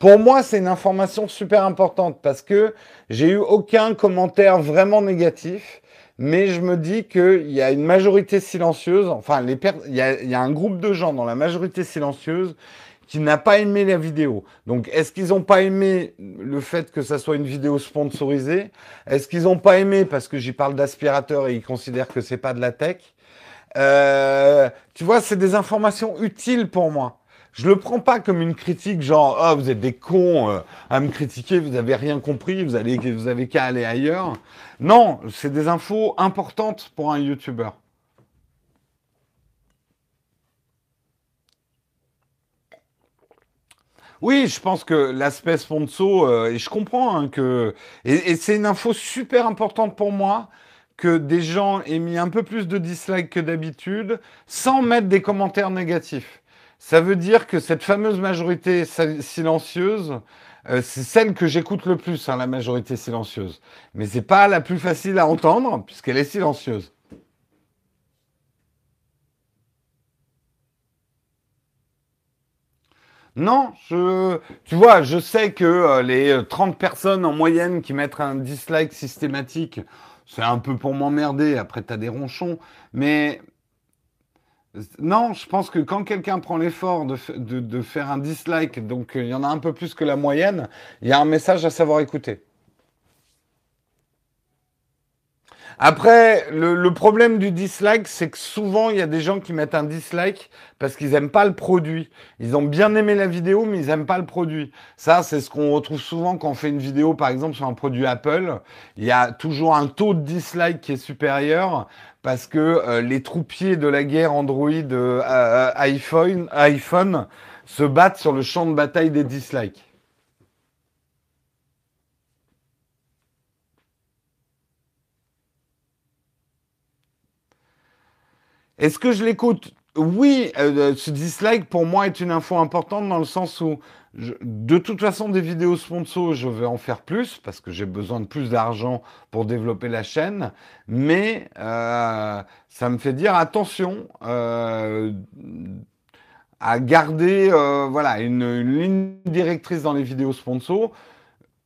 Pour moi, c'est une information super importante parce que j'ai eu aucun commentaire vraiment négatif, mais je me dis qu'il y a une majorité silencieuse, enfin, il y a un groupe de gens dans la majorité silencieuse qui n'a pas aimé la vidéo. Donc, est-ce qu'ils n'ont pas aimé le fait que ça soit une vidéo sponsorisée? Est-ce qu'ils n'ont pas aimé parce que j'y parle d'aspirateur et ils considèrent que c'est pas de la tech? Euh, Tu vois, c'est des informations utiles pour moi. Je le prends pas comme une critique genre ah vous êtes des cons euh, à me critiquer, vous avez rien compris, vous allez vous avez qu'à aller ailleurs. Non, c'est des infos importantes pour un YouTuber. Oui, je pense que l'aspect sponsor, euh, et je comprends hein, que. Et, c'est une info super importante pour moi que des gens aient mis un peu plus de dislikes que d'habitude sans mettre des commentaires négatifs. Ça veut dire que cette fameuse majorité silencieuse, euh, c'est celle que j'écoute le plus, hein, la majorité silencieuse. Mais c'est pas la plus facile à entendre puisqu'elle est silencieuse. Non, je, tu vois, je sais que euh, les 30 personnes en moyenne qui mettent un dislike systématique, c'est un peu pour m'emmerder. Après, tu as des ronchons. Mais non, je pense que quand quelqu'un prend l'effort de, de, faire un dislike, donc euh, il y en a un peu plus que la moyenne, il y a un message à savoir écouter. Après, le, problème du dislike, c'est que souvent, il y a des gens qui mettent un dislike parce qu'ils n'aiment pas le produit. Ils ont bien aimé la vidéo, mais ils n'aiment pas le produit. Ça, c'est ce qu'on retrouve souvent quand on fait une vidéo, par exemple, sur un produit Apple. Il y a toujours un taux de dislike qui est supérieur parce que euh, les troupiers de la guerre Android euh, euh, iPhone, iPhone se battent sur le champ de bataille des dislikes. Est-ce que je l'écoute? Oui, euh, ce dislike pour moi est une info importante dans le sens où de toute façon des vidéos sponsors, je vais en faire plus parce que j'ai besoin de plus d'argent pour développer la chaîne, mais euh, ça me fait dire attention euh, à garder voilà une, une, ligne directrice dans les vidéos sponsors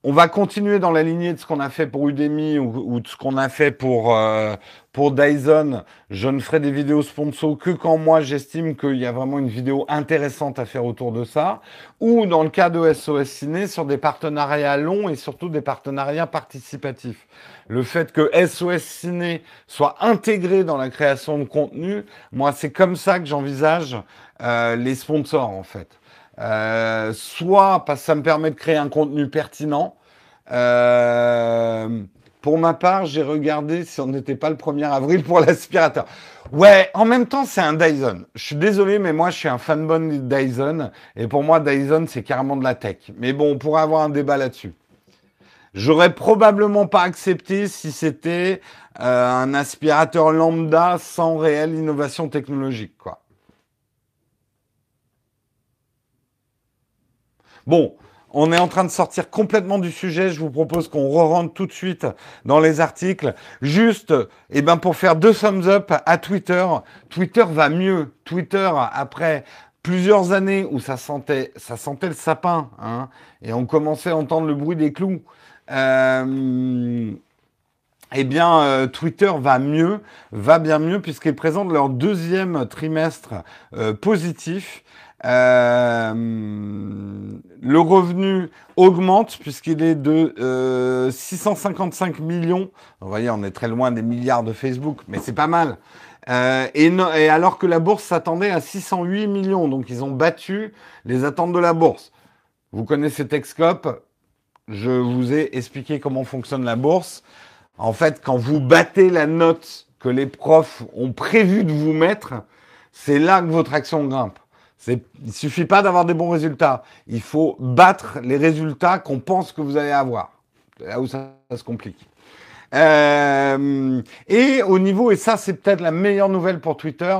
on va continuer dans la lignée de ce qu'on a fait pour Udemy ou, de ce qu'on a fait pour, euh, pour Dyson. Je ne ferai des vidéos sponsors que quand moi j'estime qu'il y a vraiment une vidéo intéressante à faire autour de ça. Ou dans le cas de SOS Ciné, sur des partenariats longs et surtout des partenariats participatifs. Le fait que SOS Ciné soit intégré dans la création de contenu, moi c'est comme ça que j'envisage euh, les sponsors en fait. Euh, soit parce que ça me permet de créer un contenu pertinent. Euh, pour ma part, j'ai regardé si on n'était pas le 1er avril pour l'aspirateur. Ouais, en même temps, c'est un Dyson. Je suis désolé, mais moi, je suis un fanboy de Dyson. Et pour moi, Dyson, c'est carrément de la tech. Mais bon, on pourrait avoir un débat là-dessus. J'aurais probablement pas accepté si c'était euh, un aspirateur lambda sans réelle innovation technologique, quoi. Bon, on est en train de sortir complètement du sujet. Je vous propose qu'on re-rentre tout de suite dans les articles. Juste, eh ben, pour faire deux thumbs up à Twitter. Twitter va mieux. Twitter, après plusieurs années où ça sentait, le sapin, hein, et on commençait à entendre le bruit des clous. Euh, eh bien, euh, Twitter va mieux, va bien mieux, puisqu'ils présentent leur deuxième trimestre euh, positif. Euh, le revenu augmente puisqu'il est de 655 millions. Vous voyez, on est très loin des milliards de Facebook, mais c'est pas mal. Et, et, alors que la bourse s'attendait à 608 millions, donc ils ont battu les attentes de la bourse. Vous connaissez Texcope, je vous ai expliqué comment fonctionne la bourse. En fait, quand vous battez la note que les profs ont prévu de vous mettre, c'est là que votre action grimpe. Il ne suffit pas d'avoir des bons résultats. Il faut battre les résultats qu'on pense que vous allez avoir. Là où ça, se complique. Euh, et au niveau, et ça c'est peut-être la meilleure nouvelle pour Twitter,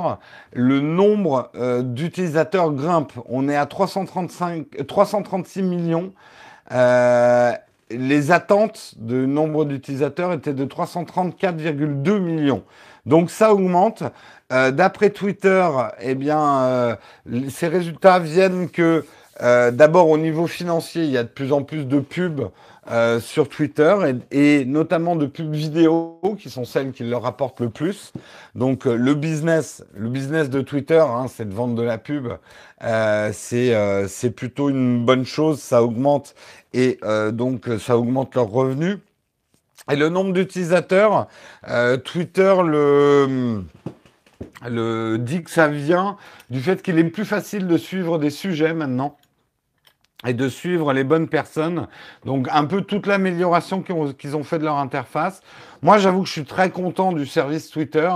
le nombre euh, d'utilisateurs grimpe. On est à 335, 336 millions. Euh, les attentes de nombre d'utilisateurs étaient de 334,2 millions. Donc ça augmente. Euh, d'après Twitter, eh bien, euh, ces résultats viennent que euh, d'abord au niveau financier, il y a de plus en plus de pubs sur Twitter et, notamment de pubs vidéo qui sont celles qui leur rapportent le plus. Donc le business, le business de Twitter, hein, c'est de vendre de la pub. c'est plutôt une bonne chose, ça augmente et donc ça augmente leurs revenus. Et le nombre d'utilisateurs, Twitter le, le dit que ça vient du fait qu'il est plus facile de suivre des sujets maintenant et de suivre les bonnes personnes. Donc un peu toute l'amélioration qu'ils ont, fait de leur interface. Moi, j'avoue que je suis très content du service Twitter.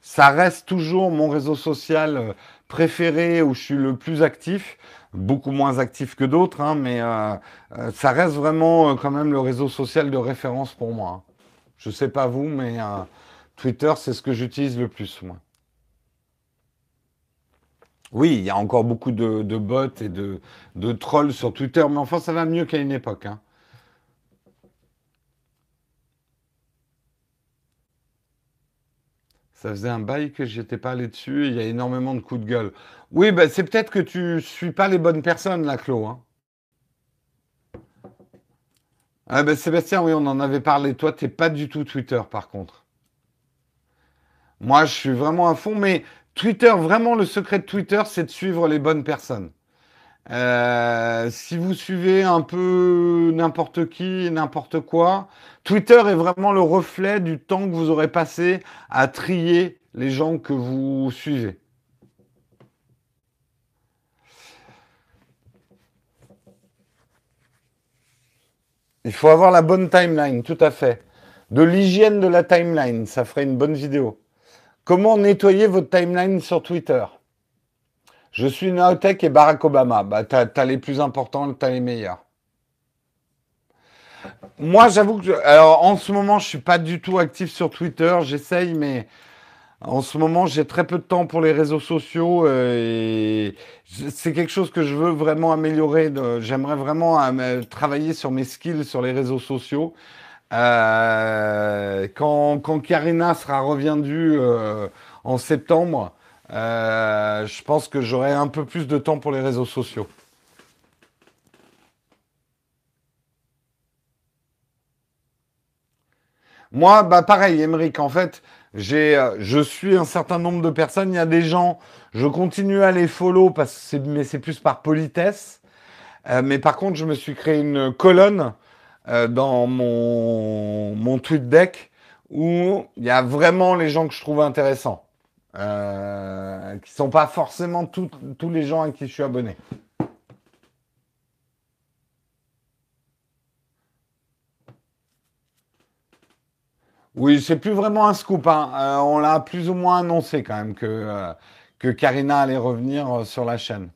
Ça reste toujours mon réseau social euh, préféré où je suis le plus actif beaucoup moins actif que d'autres, hein, mais euh, euh, ça reste vraiment quand même le réseau social de référence pour moi. Je sais pas vous, mais Twitter, c'est ce que j'utilise le plus, moi. Oui, il y a encore beaucoup de, bots et de, trolls sur Twitter, mais enfin, ça va mieux qu'à une époque. Hein. Ça faisait un bail que j'étais pas allé dessus. il y a énormément de coups de gueule. Oui, bah, c'est peut-être que tu suis pas les bonnes personnes, là, Claude. Hein. Ah, bah, Sébastien, oui, on en avait parlé. Toi, tu n'es pas du tout Twitter, par contre. Moi, je suis vraiment à fond, mais Twitter, vraiment, le secret de Twitter, c'est de suivre les bonnes personnes. Euh, si vous suivez un peu n'importe qui, n'importe quoi, Twitter est vraiment le reflet du temps que vous aurez passé à trier les gens que vous suivez. Il faut avoir la bonne timeline, tout à fait. De l'hygiène de la timeline, ça ferait une bonne vidéo. Comment nettoyer votre timeline sur Twitter? Je suis Naotech et Barack Obama. Bah, t'as as les plus importants, t'as les meilleurs. Moi, j'avoue que, en ce moment, je suis pas du tout actif sur Twitter. J'essaye, mais en ce moment, j'ai très peu de temps pour les réseaux sociaux euh, et c'est quelque chose que je veux vraiment améliorer. J'aimerais vraiment euh, travailler sur mes skills sur les réseaux sociaux. Euh, quand, Karina sera reviendue en septembre, je pense que j'aurai un peu plus de temps pour les réseaux sociaux. Moi, bah pareil, Emeric, en fait, euh, je suis un certain nombre de personnes. Il y a des gens, je continue à les follow parce que mais c'est plus par politesse. Euh, mais par contre, je me suis créé une colonne euh, dans mon, mon tweet deck où il y a vraiment les gens que je trouve intéressants, euh, qui sont pas forcément tous les gens à qui je suis abonné. Oui, c'est plus vraiment un scoop. Hein. Euh, on l'a plus ou moins annoncé quand même que, euh, que Karina allait revenir sur la chaîne.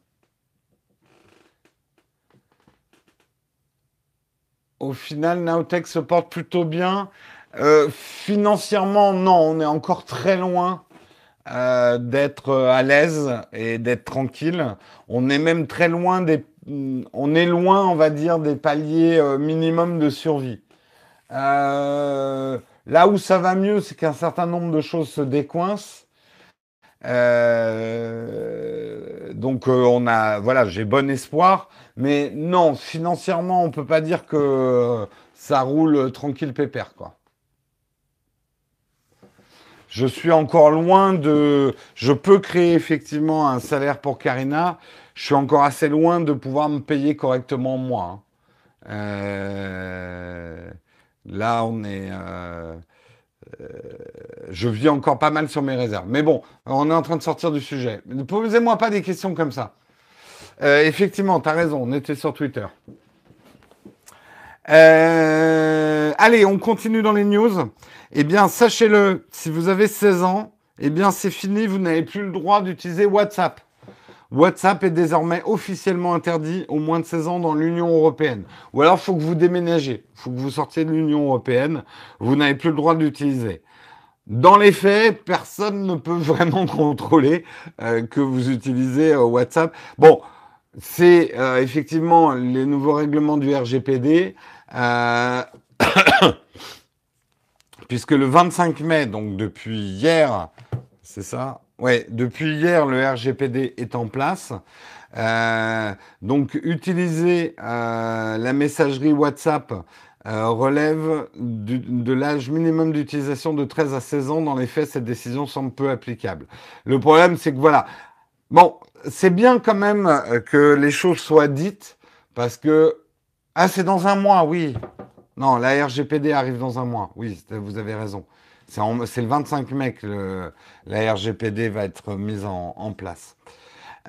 Au final, Naotech se porte plutôt bien. financièrement, non, on est encore très loin d'être à l'aise et d'être tranquille. On est même très loin des, on est loin, on va dire, des paliers minimum de survie. Euh, Là où ça va mieux, c'est qu'un certain nombre de choses se décoincent. Euh, donc euh, on a, voilà, j'ai bon espoir, mais non, financièrement, on peut pas dire que ça roule tranquille pépère, quoi. je suis encore loin de. Je peux créer effectivement un salaire pour Karina. Je suis encore assez loin de pouvoir me payer correctement moi. Hein. Euh, là, on est. Euh, je vis encore pas mal sur mes réserves. Mais bon, on est en train de sortir du sujet. Ne posez-moi pas des questions comme ça. effectivement, tu as raison, on était sur Twitter. Euh, allez, on continue dans les news. Eh bien, sachez-le, si vous avez 16 ans, eh bien, c'est fini, vous n'avez plus le droit d'utiliser WhatsApp. WhatsApp est désormais officiellement interdit aux moins de 16 ans dans l'Union européenne. Ou alors, faut que vous déménagez. Faut que vous sortiez de l'Union européenne. Vous n'avez plus le droit d'utiliser. Dans les faits, personne ne peut vraiment contrôler euh, que vous utilisez euh, WhatsApp. Bon, c'est euh, effectivement les nouveaux règlements du RGPD. Euh, puisque le 25 mai, donc depuis hier, c'est ça Ouais, depuis hier, le RGPD est en place. Euh, donc, utiliser euh, la messagerie WhatsApp relève de l'âge minimum d'utilisation de 13 à 16 ans. Dans les faits, cette décision semble peu applicable. Le problème, c'est que voilà. Bon, c'est bien quand même que les choses soient dites parce que ah, c'est dans un mois, oui. Non, la RGPD arrive dans un mois. Oui, vous avez raison. C'est le 25 mai que la RGPD va être mise en place.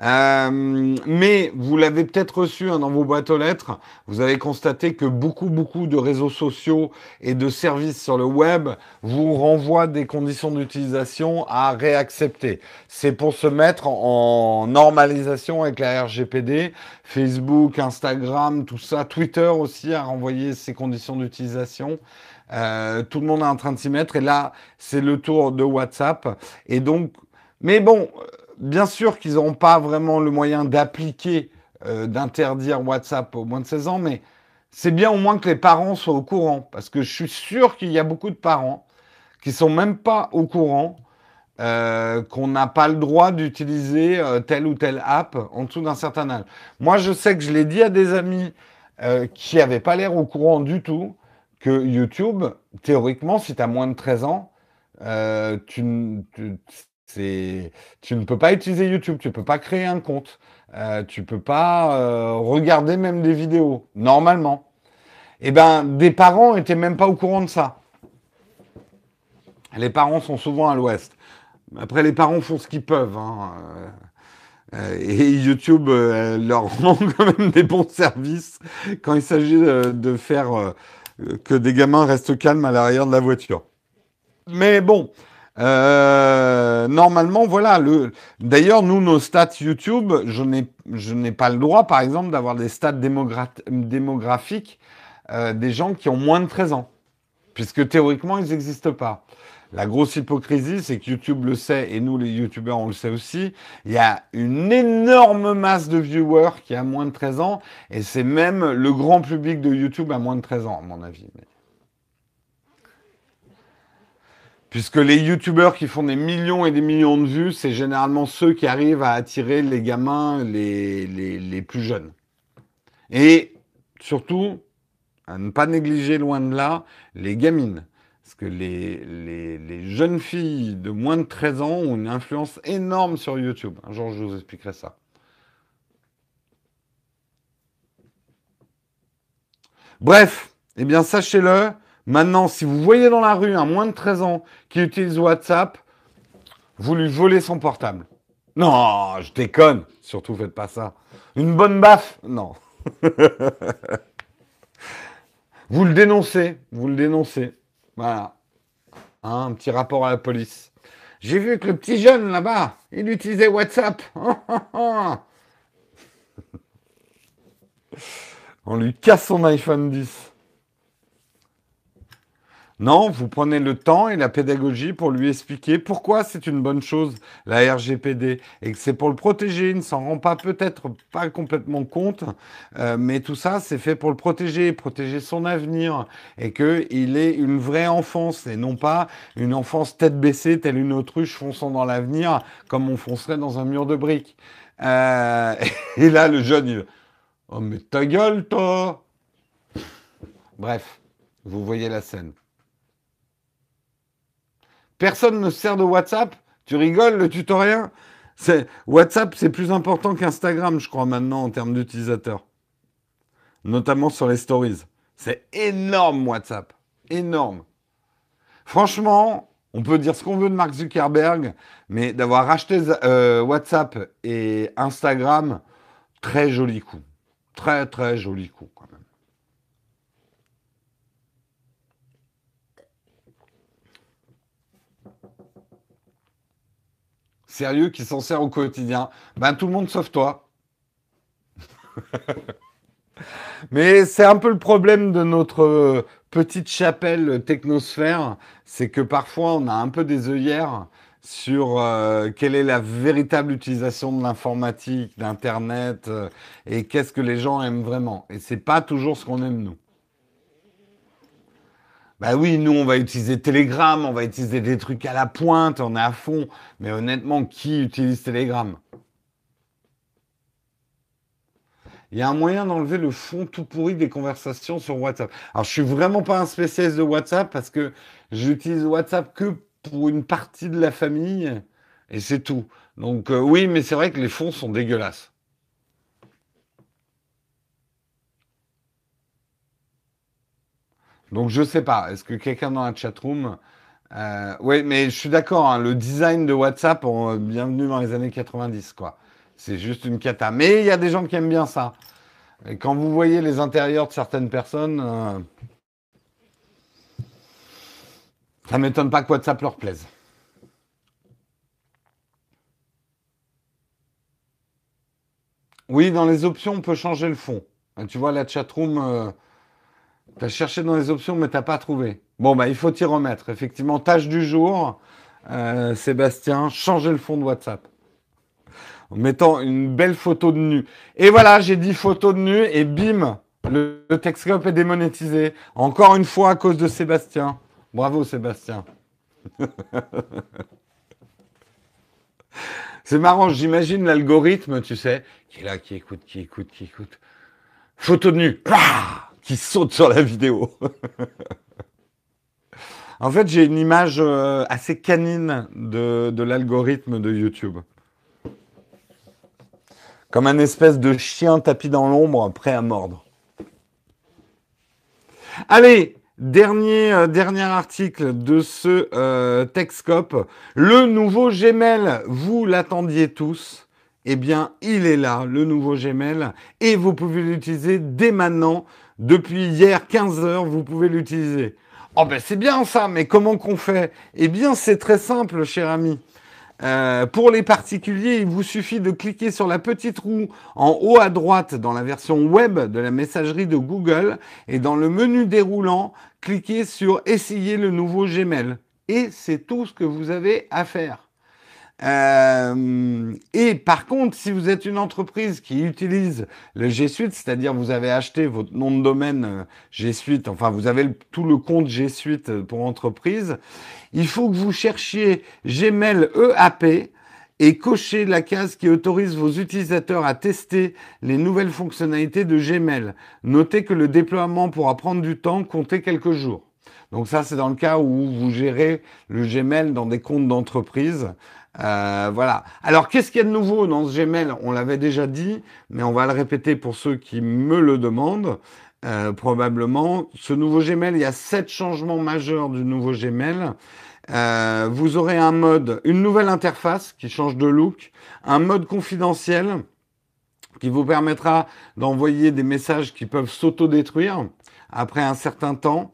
Euh, mais vous l'avez peut-être reçu hein, dans vos boîtes aux lettres. Vous avez constaté que beaucoup, beaucoup de réseaux sociaux et de services sur le web vous renvoient des conditions d'utilisation à réaccepter. C'est pour se mettre en normalisation avec la RGPD. Facebook, Instagram, tout ça, Twitter aussi a renvoyé ces conditions d'utilisation. Euh, tout le monde est en train de s'y mettre et là, c'est le tour de WhatsApp. Et donc, mais bon, bien sûr qu'ils n'auront pas vraiment le moyen d'appliquer, euh, d'interdire WhatsApp aux moins de 16 ans, mais c'est bien au moins que les parents soient au courant, parce que je suis sûr qu'il y a beaucoup de parents qui sont même pas au courant euh, qu'on n'a pas le droit d'utiliser euh, telle ou telle app en dessous d'un certain âge. Moi, je sais que je l'ai dit à des amis qui n'avaient pas l'air au courant du tout que YouTube, théoriquement, si tu as moins de 13 ans, tu, tu ne peux pas utiliser YouTube, tu ne peux pas créer un compte, euh, tu peux pas euh, regarder même des vidéos normalement. Eh ben, des parents étaient même pas au courant de ça. Les parents sont souvent à l'ouest. Après, les parents font ce qu'ils peuvent. Hein. Euh, et YouTube leur rend quand même des bons services quand il s'agit de faire que des gamins restent calmes à l'arrière de la voiture. Mais bon, euh, normalement, voilà. Le... D'ailleurs, nous, nos stats YouTube, je n'ai pas le droit, par exemple, d'avoir des stats démographiques euh, des gens qui ont moins de 13 ans, puisque théoriquement, ils n'existent pas. La grosse hypocrisie, c'est que YouTube le sait, et nous, les YouTubeurs, on le sait aussi. Il y a une énorme masse de viewers qui a moins de 13 ans, et c'est même le grand public de YouTube à moins de 13 ans, à mon avis. Puisque les youtubeurs qui font des millions et des millions de vues, c'est généralement ceux qui arrivent à attirer les gamins les, les, plus jeunes. Et surtout, à ne pas négliger loin de là, les gamines. Que les, les, jeunes filles de moins de 13 ans ont une influence énorme sur YouTube. Un jour, je vous expliquerai ça. Bref, eh bien, sachez-le, Maintenant, si vous voyez dans la rue un moins de 13 ans qui utilise WhatsApp, vous lui volez son portable. Non, je déconne. Surtout, faites pas ça. Une bonne baffe? Non. vous le dénoncez. Vous le dénoncez. Voilà. Hein, un petit rapport à la police. J'ai vu que le petit jeune là-bas, il utilisait WhatsApp. On lui casse son iPhone 10. Non, vous prenez le temps et la pédagogie pour lui expliquer pourquoi c'est une bonne chose, la RGPD, et que c'est pour le protéger. Il ne s'en rend peut-être pas complètement compte, euh, mais tout ça, c'est fait pour le protéger, protéger son avenir, et qu'il ait une vraie enfance, et non pas une enfance tête baissée, telle une autruche fonçant dans l'avenir, comme on foncerait dans un mur de briques. Euh, et là, le jeune, il... Oh, mais ta gueule, toi Bref, vous voyez la scène. Personne ne sert de WhatsApp Tu rigoles, le tutoriel? WhatsApp, c'est plus important qu'Instagram, je crois, maintenant, en termes d'utilisateurs. Notamment sur les stories. C'est énorme, WhatsApp. Énorme. Franchement, on peut dire ce qu'on veut de Mark Zuckerberg, mais d'avoir racheté euh, WhatsApp et Instagram, très joli coup. Très, très joli coup, quand même. Sérieux, qui s'en sert au quotidien Ben, tout le monde sauf toi. Mais c'est un peu le problème de notre euh, petite chapelle technosphère, c'est que parfois on a un peu des œillères sur euh, quelle est la véritable utilisation de l'informatique, d'Internet, euh, et qu'est-ce que les gens aiment vraiment. Et c'est pas toujours ce qu'on aime nous. Bah oui, nous on va utiliser Telegram, on va utiliser des trucs à la pointe, on est à fond. Mais honnêtement, qui utilise Telegram? Il y a un moyen d'enlever le fond tout pourri des conversations sur WhatsApp. Alors, je suis vraiment pas un spécialiste de WhatsApp parce que j'utilise WhatsApp que pour une partie de la famille et c'est tout. Donc, euh, oui, mais c'est vrai que les fonds sont dégueulasses. Donc, je sais pas. Est-ce que quelqu'un dans la chatroom. Euh, oui, mais je suis d'accord. Hein, le design de WhatsApp, bienvenue dans les années 90, quoi. C'est juste une cata. Mais il y a des gens qui aiment bien ça. Et quand vous voyez les intérieurs de certaines personnes, euh, ça ne m'étonne pas que WhatsApp leur plaise. Oui, dans les options, on peut changer le fond. Tu vois, la chatroom, euh, tu as cherché dans les options, mais tu n'as pas trouvé. Bon, bah, il faut t'y remettre. Effectivement, tâche du jour, euh, Sébastien, changer le fond de WhatsApp en mettant une belle photo de nu. Et voilà, j'ai dit photo de nu et bim, le, le est démonétisé. Encore une fois à cause de Sébastien. Bravo Sébastien. C'est marrant, j'imagine l'algorithme, tu sais, qui est là, qui écoute, qui écoute, qui écoute. Photo de nu, qui saute sur la vidéo. en fait, j'ai une image euh, assez canine de, de l'algorithme de YouTube. Comme un espèce de chien tapis dans l'ombre, prêt à mordre. Allez, dernier, euh, dernier article de ce euh, Techscope. Le nouveau Gmail, vous l'attendiez tous. Eh bien, il est là, le nouveau Gmail, et vous pouvez l'utiliser dès maintenant. Depuis hier, 15 heures, vous pouvez l'utiliser. Oh ben c'est bien ça, mais comment qu'on fait? Eh bien, c'est très simple, cher ami. Euh, pour les particuliers, il vous suffit de cliquer sur la petite roue en haut à droite dans la version web de la messagerie de Google et dans le menu déroulant, cliquez sur Essayer le nouveau Gmail. Et c'est tout ce que vous avez à faire. Euh, et par contre, si vous êtes une entreprise qui utilise le G Suite, c'est-à-dire vous avez acheté votre nom de domaine euh, G Suite, enfin vous avez tout le compte G Suite pour entreprise, il faut que vous cherchiez Gmail EAP et cochez la case qui autorise vos utilisateurs à tester les nouvelles fonctionnalités de Gmail. Notez que le déploiement pourra prendre du temps, comptez quelques jours. Donc ça, c'est dans le cas où vous gérez le Gmail dans des comptes d'entreprise. Euh, voilà. Alors, qu'est-ce qu'il y a de nouveau dans ce Gmail? On l'avait déjà dit, mais on va le répéter pour ceux qui me le demandent. Euh, probablement. Ce nouveau Gmail, il y a sept changements majeurs du nouveau Gmail. Euh, vous aurez un mode, une nouvelle interface qui change de look, un mode confidentiel qui vous permettra d'envoyer des messages qui peuvent s'autodétruire après un certain temps.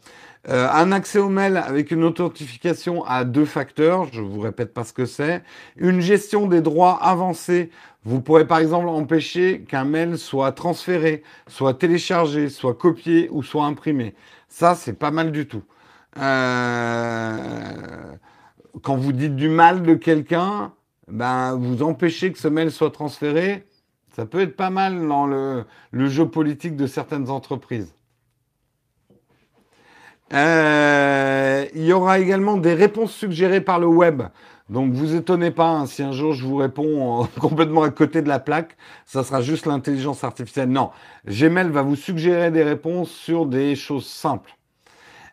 Euh, un accès au mail avec une authentification à deux facteurs, je vous répète pas ce que c'est. Une gestion des droits avancés. Vous pourrez par exemple empêcher qu'un mail soit transféré, soit téléchargé, soit copié ou soit imprimé. Ça, c'est pas mal du tout. Euh, quand vous dites du mal de quelqu'un, ben, vous empêchez que ce mail soit transféré. Ça peut être pas mal dans le jeu politique de certaines entreprises. Euh, il y aura également des réponses suggérées par le web. Donc vous étonnez pas hein, si un jour je vous réponds complètement à côté de la plaque, ça sera juste l'intelligence artificielle. Non, Gmail va vous suggérer des réponses sur des choses simples.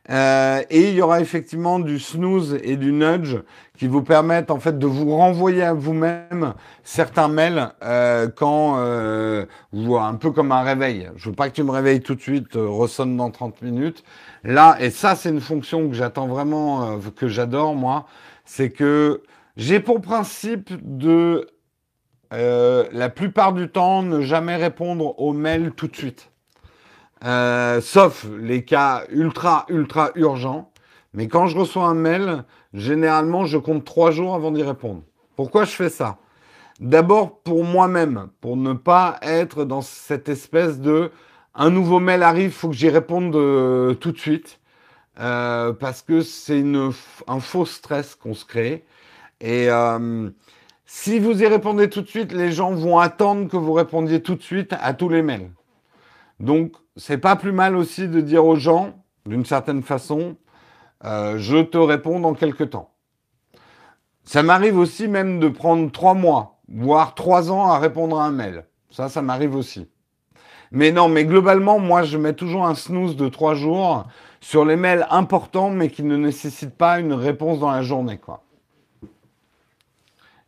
Euh, et il y aura effectivement du snooze et du nudge qui vous permettent en fait de vous renvoyer à vous-même certains mails euh, quand euh, vous un peu comme un réveil. Je veux pas que tu me réveilles tout de suite, ressonne dans 30 minutes. Là, et ça c'est une fonction que j'attends vraiment, euh, que j'adore moi, c'est que j'ai pour principe de euh, la plupart du temps ne jamais répondre aux mails tout de suite. Euh, sauf les cas ultra, ultra urgents. Mais quand je reçois un mail, généralement, je compte trois jours avant d'y répondre. Pourquoi je fais ça? D'abord pour moi-même, pour ne pas être dans cette espèce de un nouveau mail arrive, faut que j'y réponde euh, tout de suite. Euh, parce que c'est un faux stress qu'on se crée. Et euh, si vous y répondez tout de suite, les gens vont attendre que vous répondiez tout de suite à tous les mails. Donc, c'est pas plus mal aussi de dire aux gens, d'une certaine façon, je te réponds dans quelques temps. Ça m'arrive aussi même de prendre trois mois, voire trois ans à répondre à un mail. Ça, ça m'arrive aussi. Mais non, mais globalement, moi, je mets toujours un snooze de trois jours sur les mails importants, mais qui ne nécessitent pas une réponse dans la journée.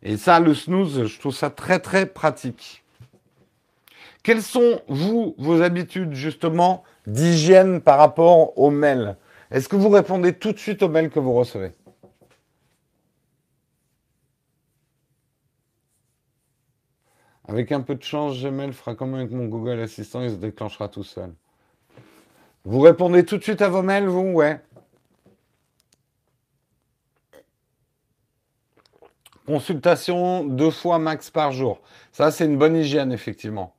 Et ça, le snooze, je trouve ça très, très pratique. Quelles sont, vous, vos habitudes, justement, d'hygiène par rapport aux mails? Est-ce que vous répondez tout de suite aux mails que vous recevez? Avec un peu de chance, Gmail fera comme avec mon Google Assistant, il se déclenchera tout seul. Vous répondez tout de suite à vos mails, vous? Ouais. Consultation deux fois max par jour. Ça, c'est une bonne hygiène, effectivement.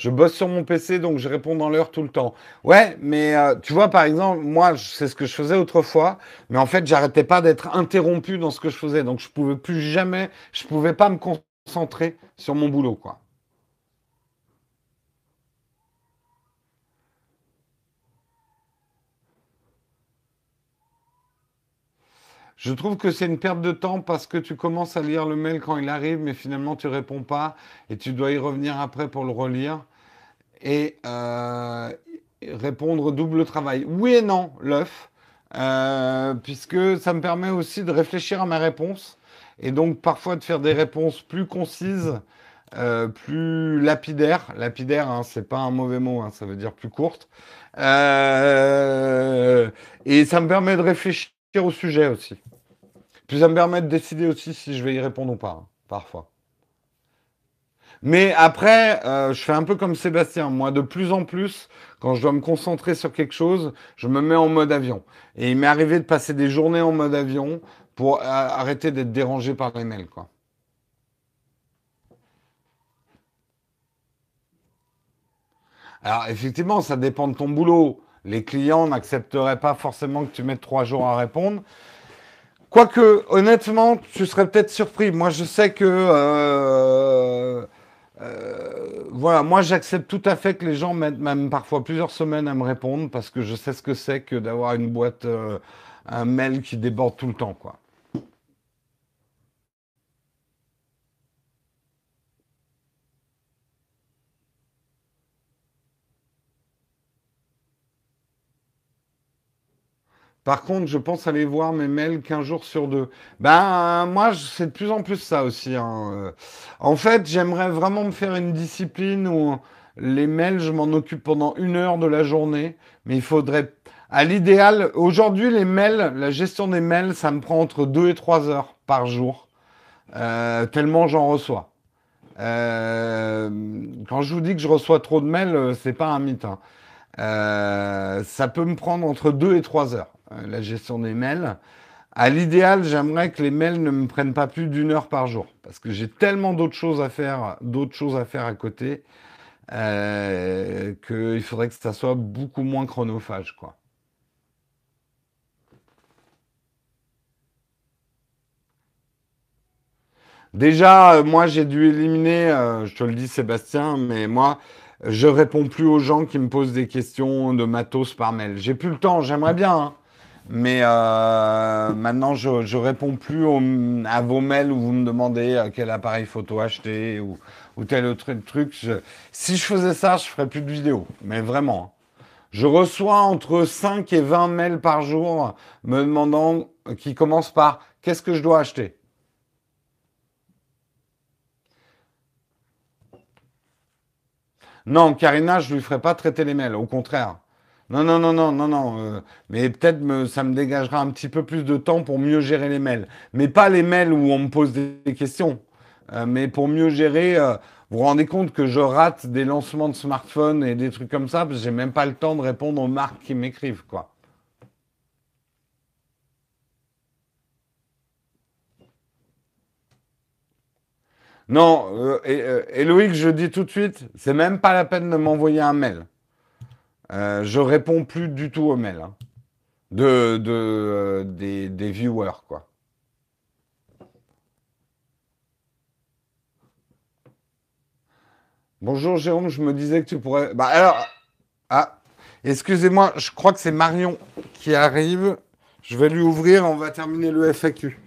Je bosse sur mon PC, donc je réponds dans l'heure tout le temps. Ouais, mais euh, tu vois, par exemple, moi, c'est ce que je faisais autrefois, mais en fait, j'arrêtais pas d'être interrompu dans ce que je faisais, donc je pouvais plus jamais, je pouvais pas me concentrer sur mon boulot, quoi. Je trouve que c'est une perte de temps parce que tu commences à lire le mail quand il arrive, mais finalement tu réponds pas et tu dois y revenir après pour le relire et euh, répondre double travail. Oui et non, l'œuf, euh, puisque ça me permet aussi de réfléchir à ma réponse et donc parfois de faire des réponses plus concises, euh, plus lapidaires. Lapidaire, hein, c'est pas un mauvais mot, hein, ça veut dire plus courte. Et ça me permet de réfléchir au sujet aussi. Puis ça me permet de décider aussi si je vais y répondre ou pas, hein, parfois. Mais après, euh, je fais un peu comme Sébastien. Moi, de plus en plus, quand je dois me concentrer sur quelque chose, je me mets en mode avion. Et il m'est arrivé de passer des journées en mode avion pour euh, arrêter d'être dérangé par les mails, quoi. Alors, effectivement, ça dépend de ton boulot. Les clients n'accepteraient pas forcément que tu mettes trois jours à répondre. Quoique, honnêtement, tu serais peut-être surpris. Moi, je sais que... euh, euh, voilà, moi j'accepte tout à fait que les gens mettent même parfois plusieurs semaines à me répondre parce que je sais ce que c'est que d'avoir une boîte, euh, un mail qui déborde tout le temps, quoi. Par contre, je pense aller voir mes mails qu'un jour sur deux. Ben, moi, c'est de plus en plus ça aussi. hein. Euh, En fait, j'aimerais vraiment me faire une discipline où les mails, je m'en occupe pendant une heure de la journée. Mais il faudrait, à l'idéal, aujourd'hui, les mails, la gestion des mails, ça me prend entre deux et trois heures par jour, euh, tellement j'en reçois. Euh, quand je vous dis que je reçois trop de mails, c'est pas un mythe. hein. Ça peut me prendre entre deux et trois heures, la gestion des mails. À l'idéal, j'aimerais que les mails ne me prennent pas plus d'une heure par jour, parce que j'ai tellement d'autres choses à faire, d'autres choses à faire à côté, euh, qu'il faudrait que ça soit beaucoup moins chronophage, quoi. Déjà, euh, moi, j'ai dû éliminer, euh, je te le dis, Sébastien, mais moi, je réponds plus aux gens qui me posent des questions de matos par mail. J'ai plus le temps, j'aimerais bien, hein. Mais euh, maintenant, je, je réponds plus à vos mails où vous me demandez euh, quel appareil photo acheter ou, ou tel autre truc. Si je faisais ça, je ferais plus de vidéos. Mais vraiment. Hein. Je reçois entre 5 et 20 mails par jour me demandant, qui commencent par qu'est-ce que je dois acheter? Non, Karina, je lui ferai pas traiter les mails, au contraire. Non, non, non, non, non, non. Euh, mais peut-être ça me dégagera un petit peu plus de temps pour mieux gérer les mails. Mais pas les mails où on me pose des questions. Euh, mais pour mieux gérer, euh, vous vous rendez compte que je rate des lancements de smartphones et des trucs comme ça, parce que j'ai même pas le temps de répondre aux marques qui m'écrivent, quoi. Non, et, je dis tout de suite, c'est même pas la peine de m'envoyer un mail. Euh, je réponds plus du tout aux mails hein, de, euh, des, viewers, quoi. Bonjour Jérôme, je me disais que tu pourrais. Bah alors, ah, excusez-moi, je crois que c'est Marion qui arrive. Je vais lui ouvrir, on va terminer le FAQ.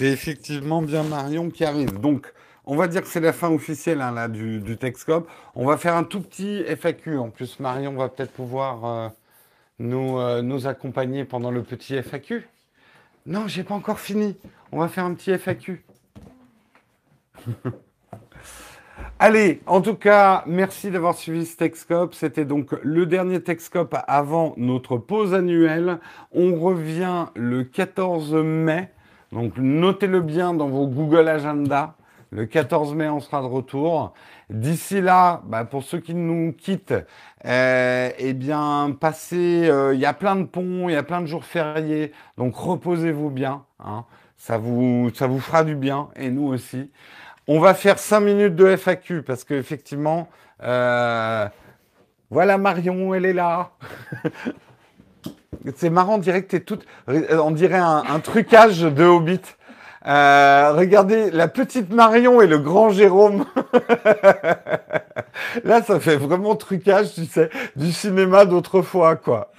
C'est effectivement bien Marion qui arrive. Donc, on va dire que c'est la fin officielle hein, là, du, du. On va faire un tout petit FAQ. En plus, Marion va peut-être pouvoir euh, nous, euh, nous accompagner pendant le petit FAQ. Non, j'ai pas encore fini. On va faire un petit FAQ. Allez, en tout cas, merci d'avoir suivi ce Texcope. C'était donc le dernier Texcope avant notre pause annuelle. On revient le 14 mai donc notez-le bien dans vos Google Agenda. Le 14 mai, on sera de retour. D'ici là, bah, pour ceux qui nous quittent, euh, eh bien, passez. Euh, il y a plein de ponts, il y a plein de jours fériés, donc reposez-vous bien. Hein. Ça vous, fera du bien et nous aussi. On va faire 5 minutes de FAQ parce qu'effectivement, euh, voilà Marion, elle est là. C'est marrant, on dirait que t'es toute, on dirait un, trucage de Hobbit. Euh, regardez la petite Marion et le grand Jérôme. Là, ça fait vraiment trucage, tu sais, du cinéma d'autrefois, quoi.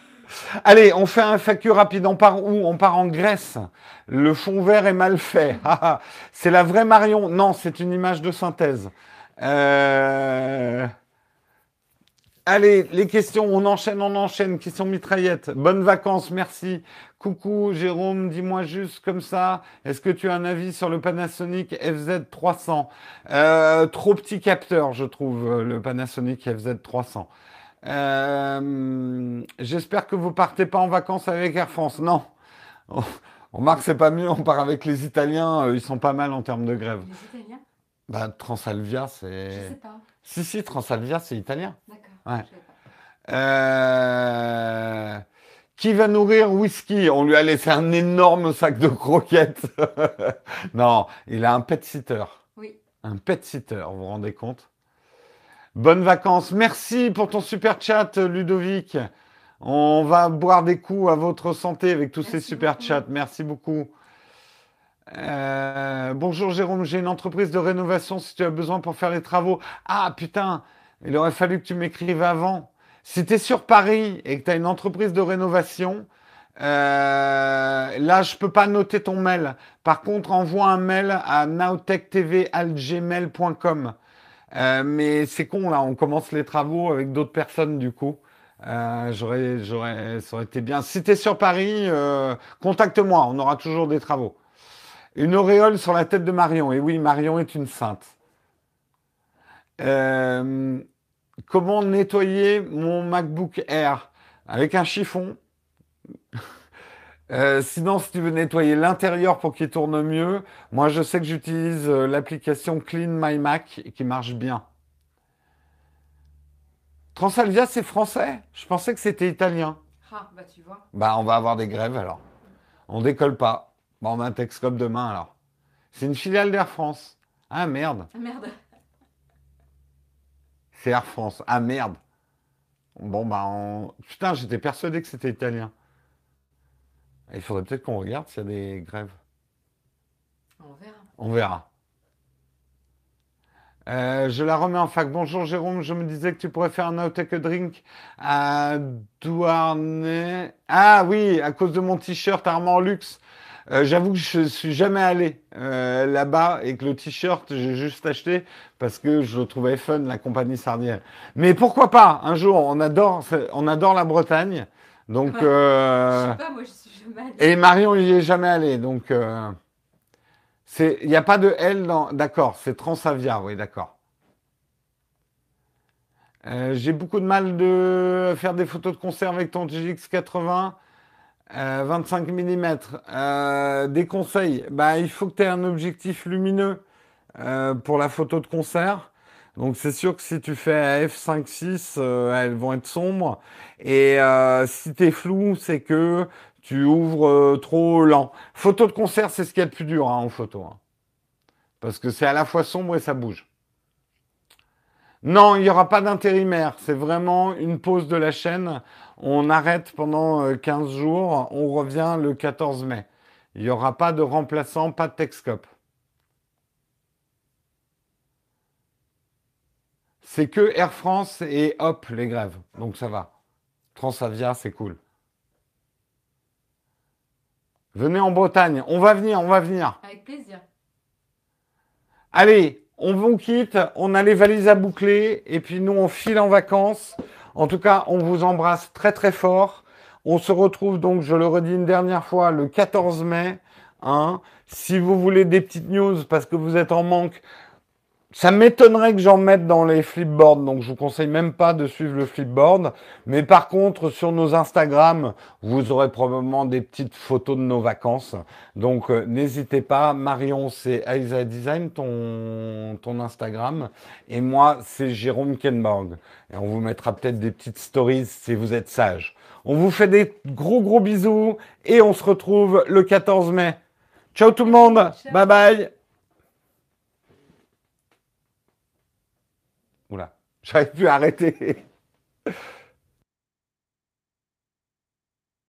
Allez, on fait un FAQ rapide. On part où? On part en Grèce. Le fond vert est mal fait. c'est la vraie Marion. Non, c'est une image de synthèse. Euh... Allez, les questions, on enchaîne, on enchaîne. Question mitraillette. Bonnes vacances, merci. Coucou Jérôme, dis-moi juste comme ça, est-ce que tu as un avis sur le Panasonic FZ300 euh, Trop petit capteur, je trouve, le Panasonic FZ300. Euh, J'espère que vous partez pas en vacances avec Air France. Non. On remarque, c'est pas mieux, on part avec les Italiens, euh, ils sont pas mal en termes de grève. Les Italiens? Bah, Transalvia, c'est. Je sais pas. Si, si, Transalvia, c'est italien. D'accord. Euh, qui va nourrir Whisky? On lui a laissé un énorme sac de croquettes. non, il a un pet sitter. Oui. Un pet sitter, vous vous rendez compte? Bonnes vacances. Merci pour ton super chat, Ludovic. On va boire des coups à votre santé avec tous ces super chats. Merci beaucoup. Euh, bonjour Jérôme, j'ai une entreprise de rénovation si tu as besoin pour faire les travaux. Ah putain, il aurait fallu que tu m'écrives avant. Si tu es sur Paris et que tu as une entreprise de rénovation, euh, là, je peux pas noter ton mail. Par contre, envoie un mail à nowtechtv.gmail.com. Euh, mais c'est con, là, on commence les travaux avec d'autres personnes, du coup. Euh, j'aurais, j'aurais, ça aurait été bien. Si tu es sur Paris, euh, contacte-moi, on aura toujours des travaux. Une auréole sur la tête de Marion. Et oui, Marion est une sainte. Comment nettoyer mon MacBook Air Avec un chiffon. Euh, sinon, si tu veux nettoyer l'intérieur pour qu'il tourne mieux, moi je sais que j'utilise euh, l'application Clean My Mac qui marche bien. Transalvia, c'est français Je pensais que c'était italien. Ah, bah tu vois. Bah on va avoir des grèves alors. On décolle pas. Bah on a un Texcope demain alors. C'est une filiale d'Air France. Ah merde. Ah, merde. C'est Air France. Ah merde. Bon, bah, on... putain, j'étais persuadé que c'était italien. Il faudrait peut-être qu'on regarde s'il y a des grèves. On verra. On verra. Euh, je la remets en fac. Bonjour Jérôme, je me disais que tu pourrais faire un Now Take a Drink à Douarnenez. Ah oui, à cause de mon t-shirt Armand Luxe. Euh, j'avoue que je suis jamais allé euh, là-bas et que le t-shirt, j'ai juste acheté parce que je le trouvais fun, la compagnie sardienne. Mais pourquoi pas? Un jour, on adore, on adore la Bretagne. Donc, ouais. Euh, sais pas, moi, je suis jamais allée. Et Marion, il n'y est jamais allé. Donc, il n'y a pas de L dans. D'accord, c'est Transavia, oui, d'accord. j'ai beaucoup de mal de faire des photos de concert avec ton GX 80. Euh, 25 mm. Euh, des conseils. Bah, il faut que tu aies un objectif lumineux euh, pour la photo de concert. Donc c'est sûr que si tu fais f5.6, elles vont être sombres. Et si tu es flou, c'est que tu ouvres trop lent. Photo de concert, c'est ce qu'il y a de plus dur hein, en photo. Hein. Parce que c'est à la fois sombre et ça bouge. Non, il n'y aura pas d'intérimaire. C'est vraiment une pause de la chaîne. On arrête pendant 15 euh, jours. On revient le 14 mai. Il n'y aura pas de remplaçant, pas de Texcope. C'est que Air France et hop, les grèves. Donc ça va. Transavia, c'est cool. Venez en Bretagne. On va venir, on va venir. Avec plaisir. Allez, on vous quitte. On a les valises à boucler. Et puis nous, on file en vacances. En tout cas, on vous embrasse très très fort. On se retrouve donc, je le redis une dernière fois, le 14 mai. Hein. Si vous voulez des petites news parce que vous êtes en manque, ça m'étonnerait que j'en mette dans les flipboards, donc je vous conseille même pas de suivre le flipboard. Mais par contre, sur nos Instagram, vous aurez probablement des petites photos de nos vacances. Donc euh, n'hésitez pas. Marion, c'est Aiza Design, ton, ton Instagram. Et moi, c'est Jérôme Kenborg. Et on vous mettra peut-être des petites stories si vous êtes sage. On vous fait des gros gros bisous et on se retrouve le 14 mai. Ciao tout le monde. Bye bye. Plus à arrêter.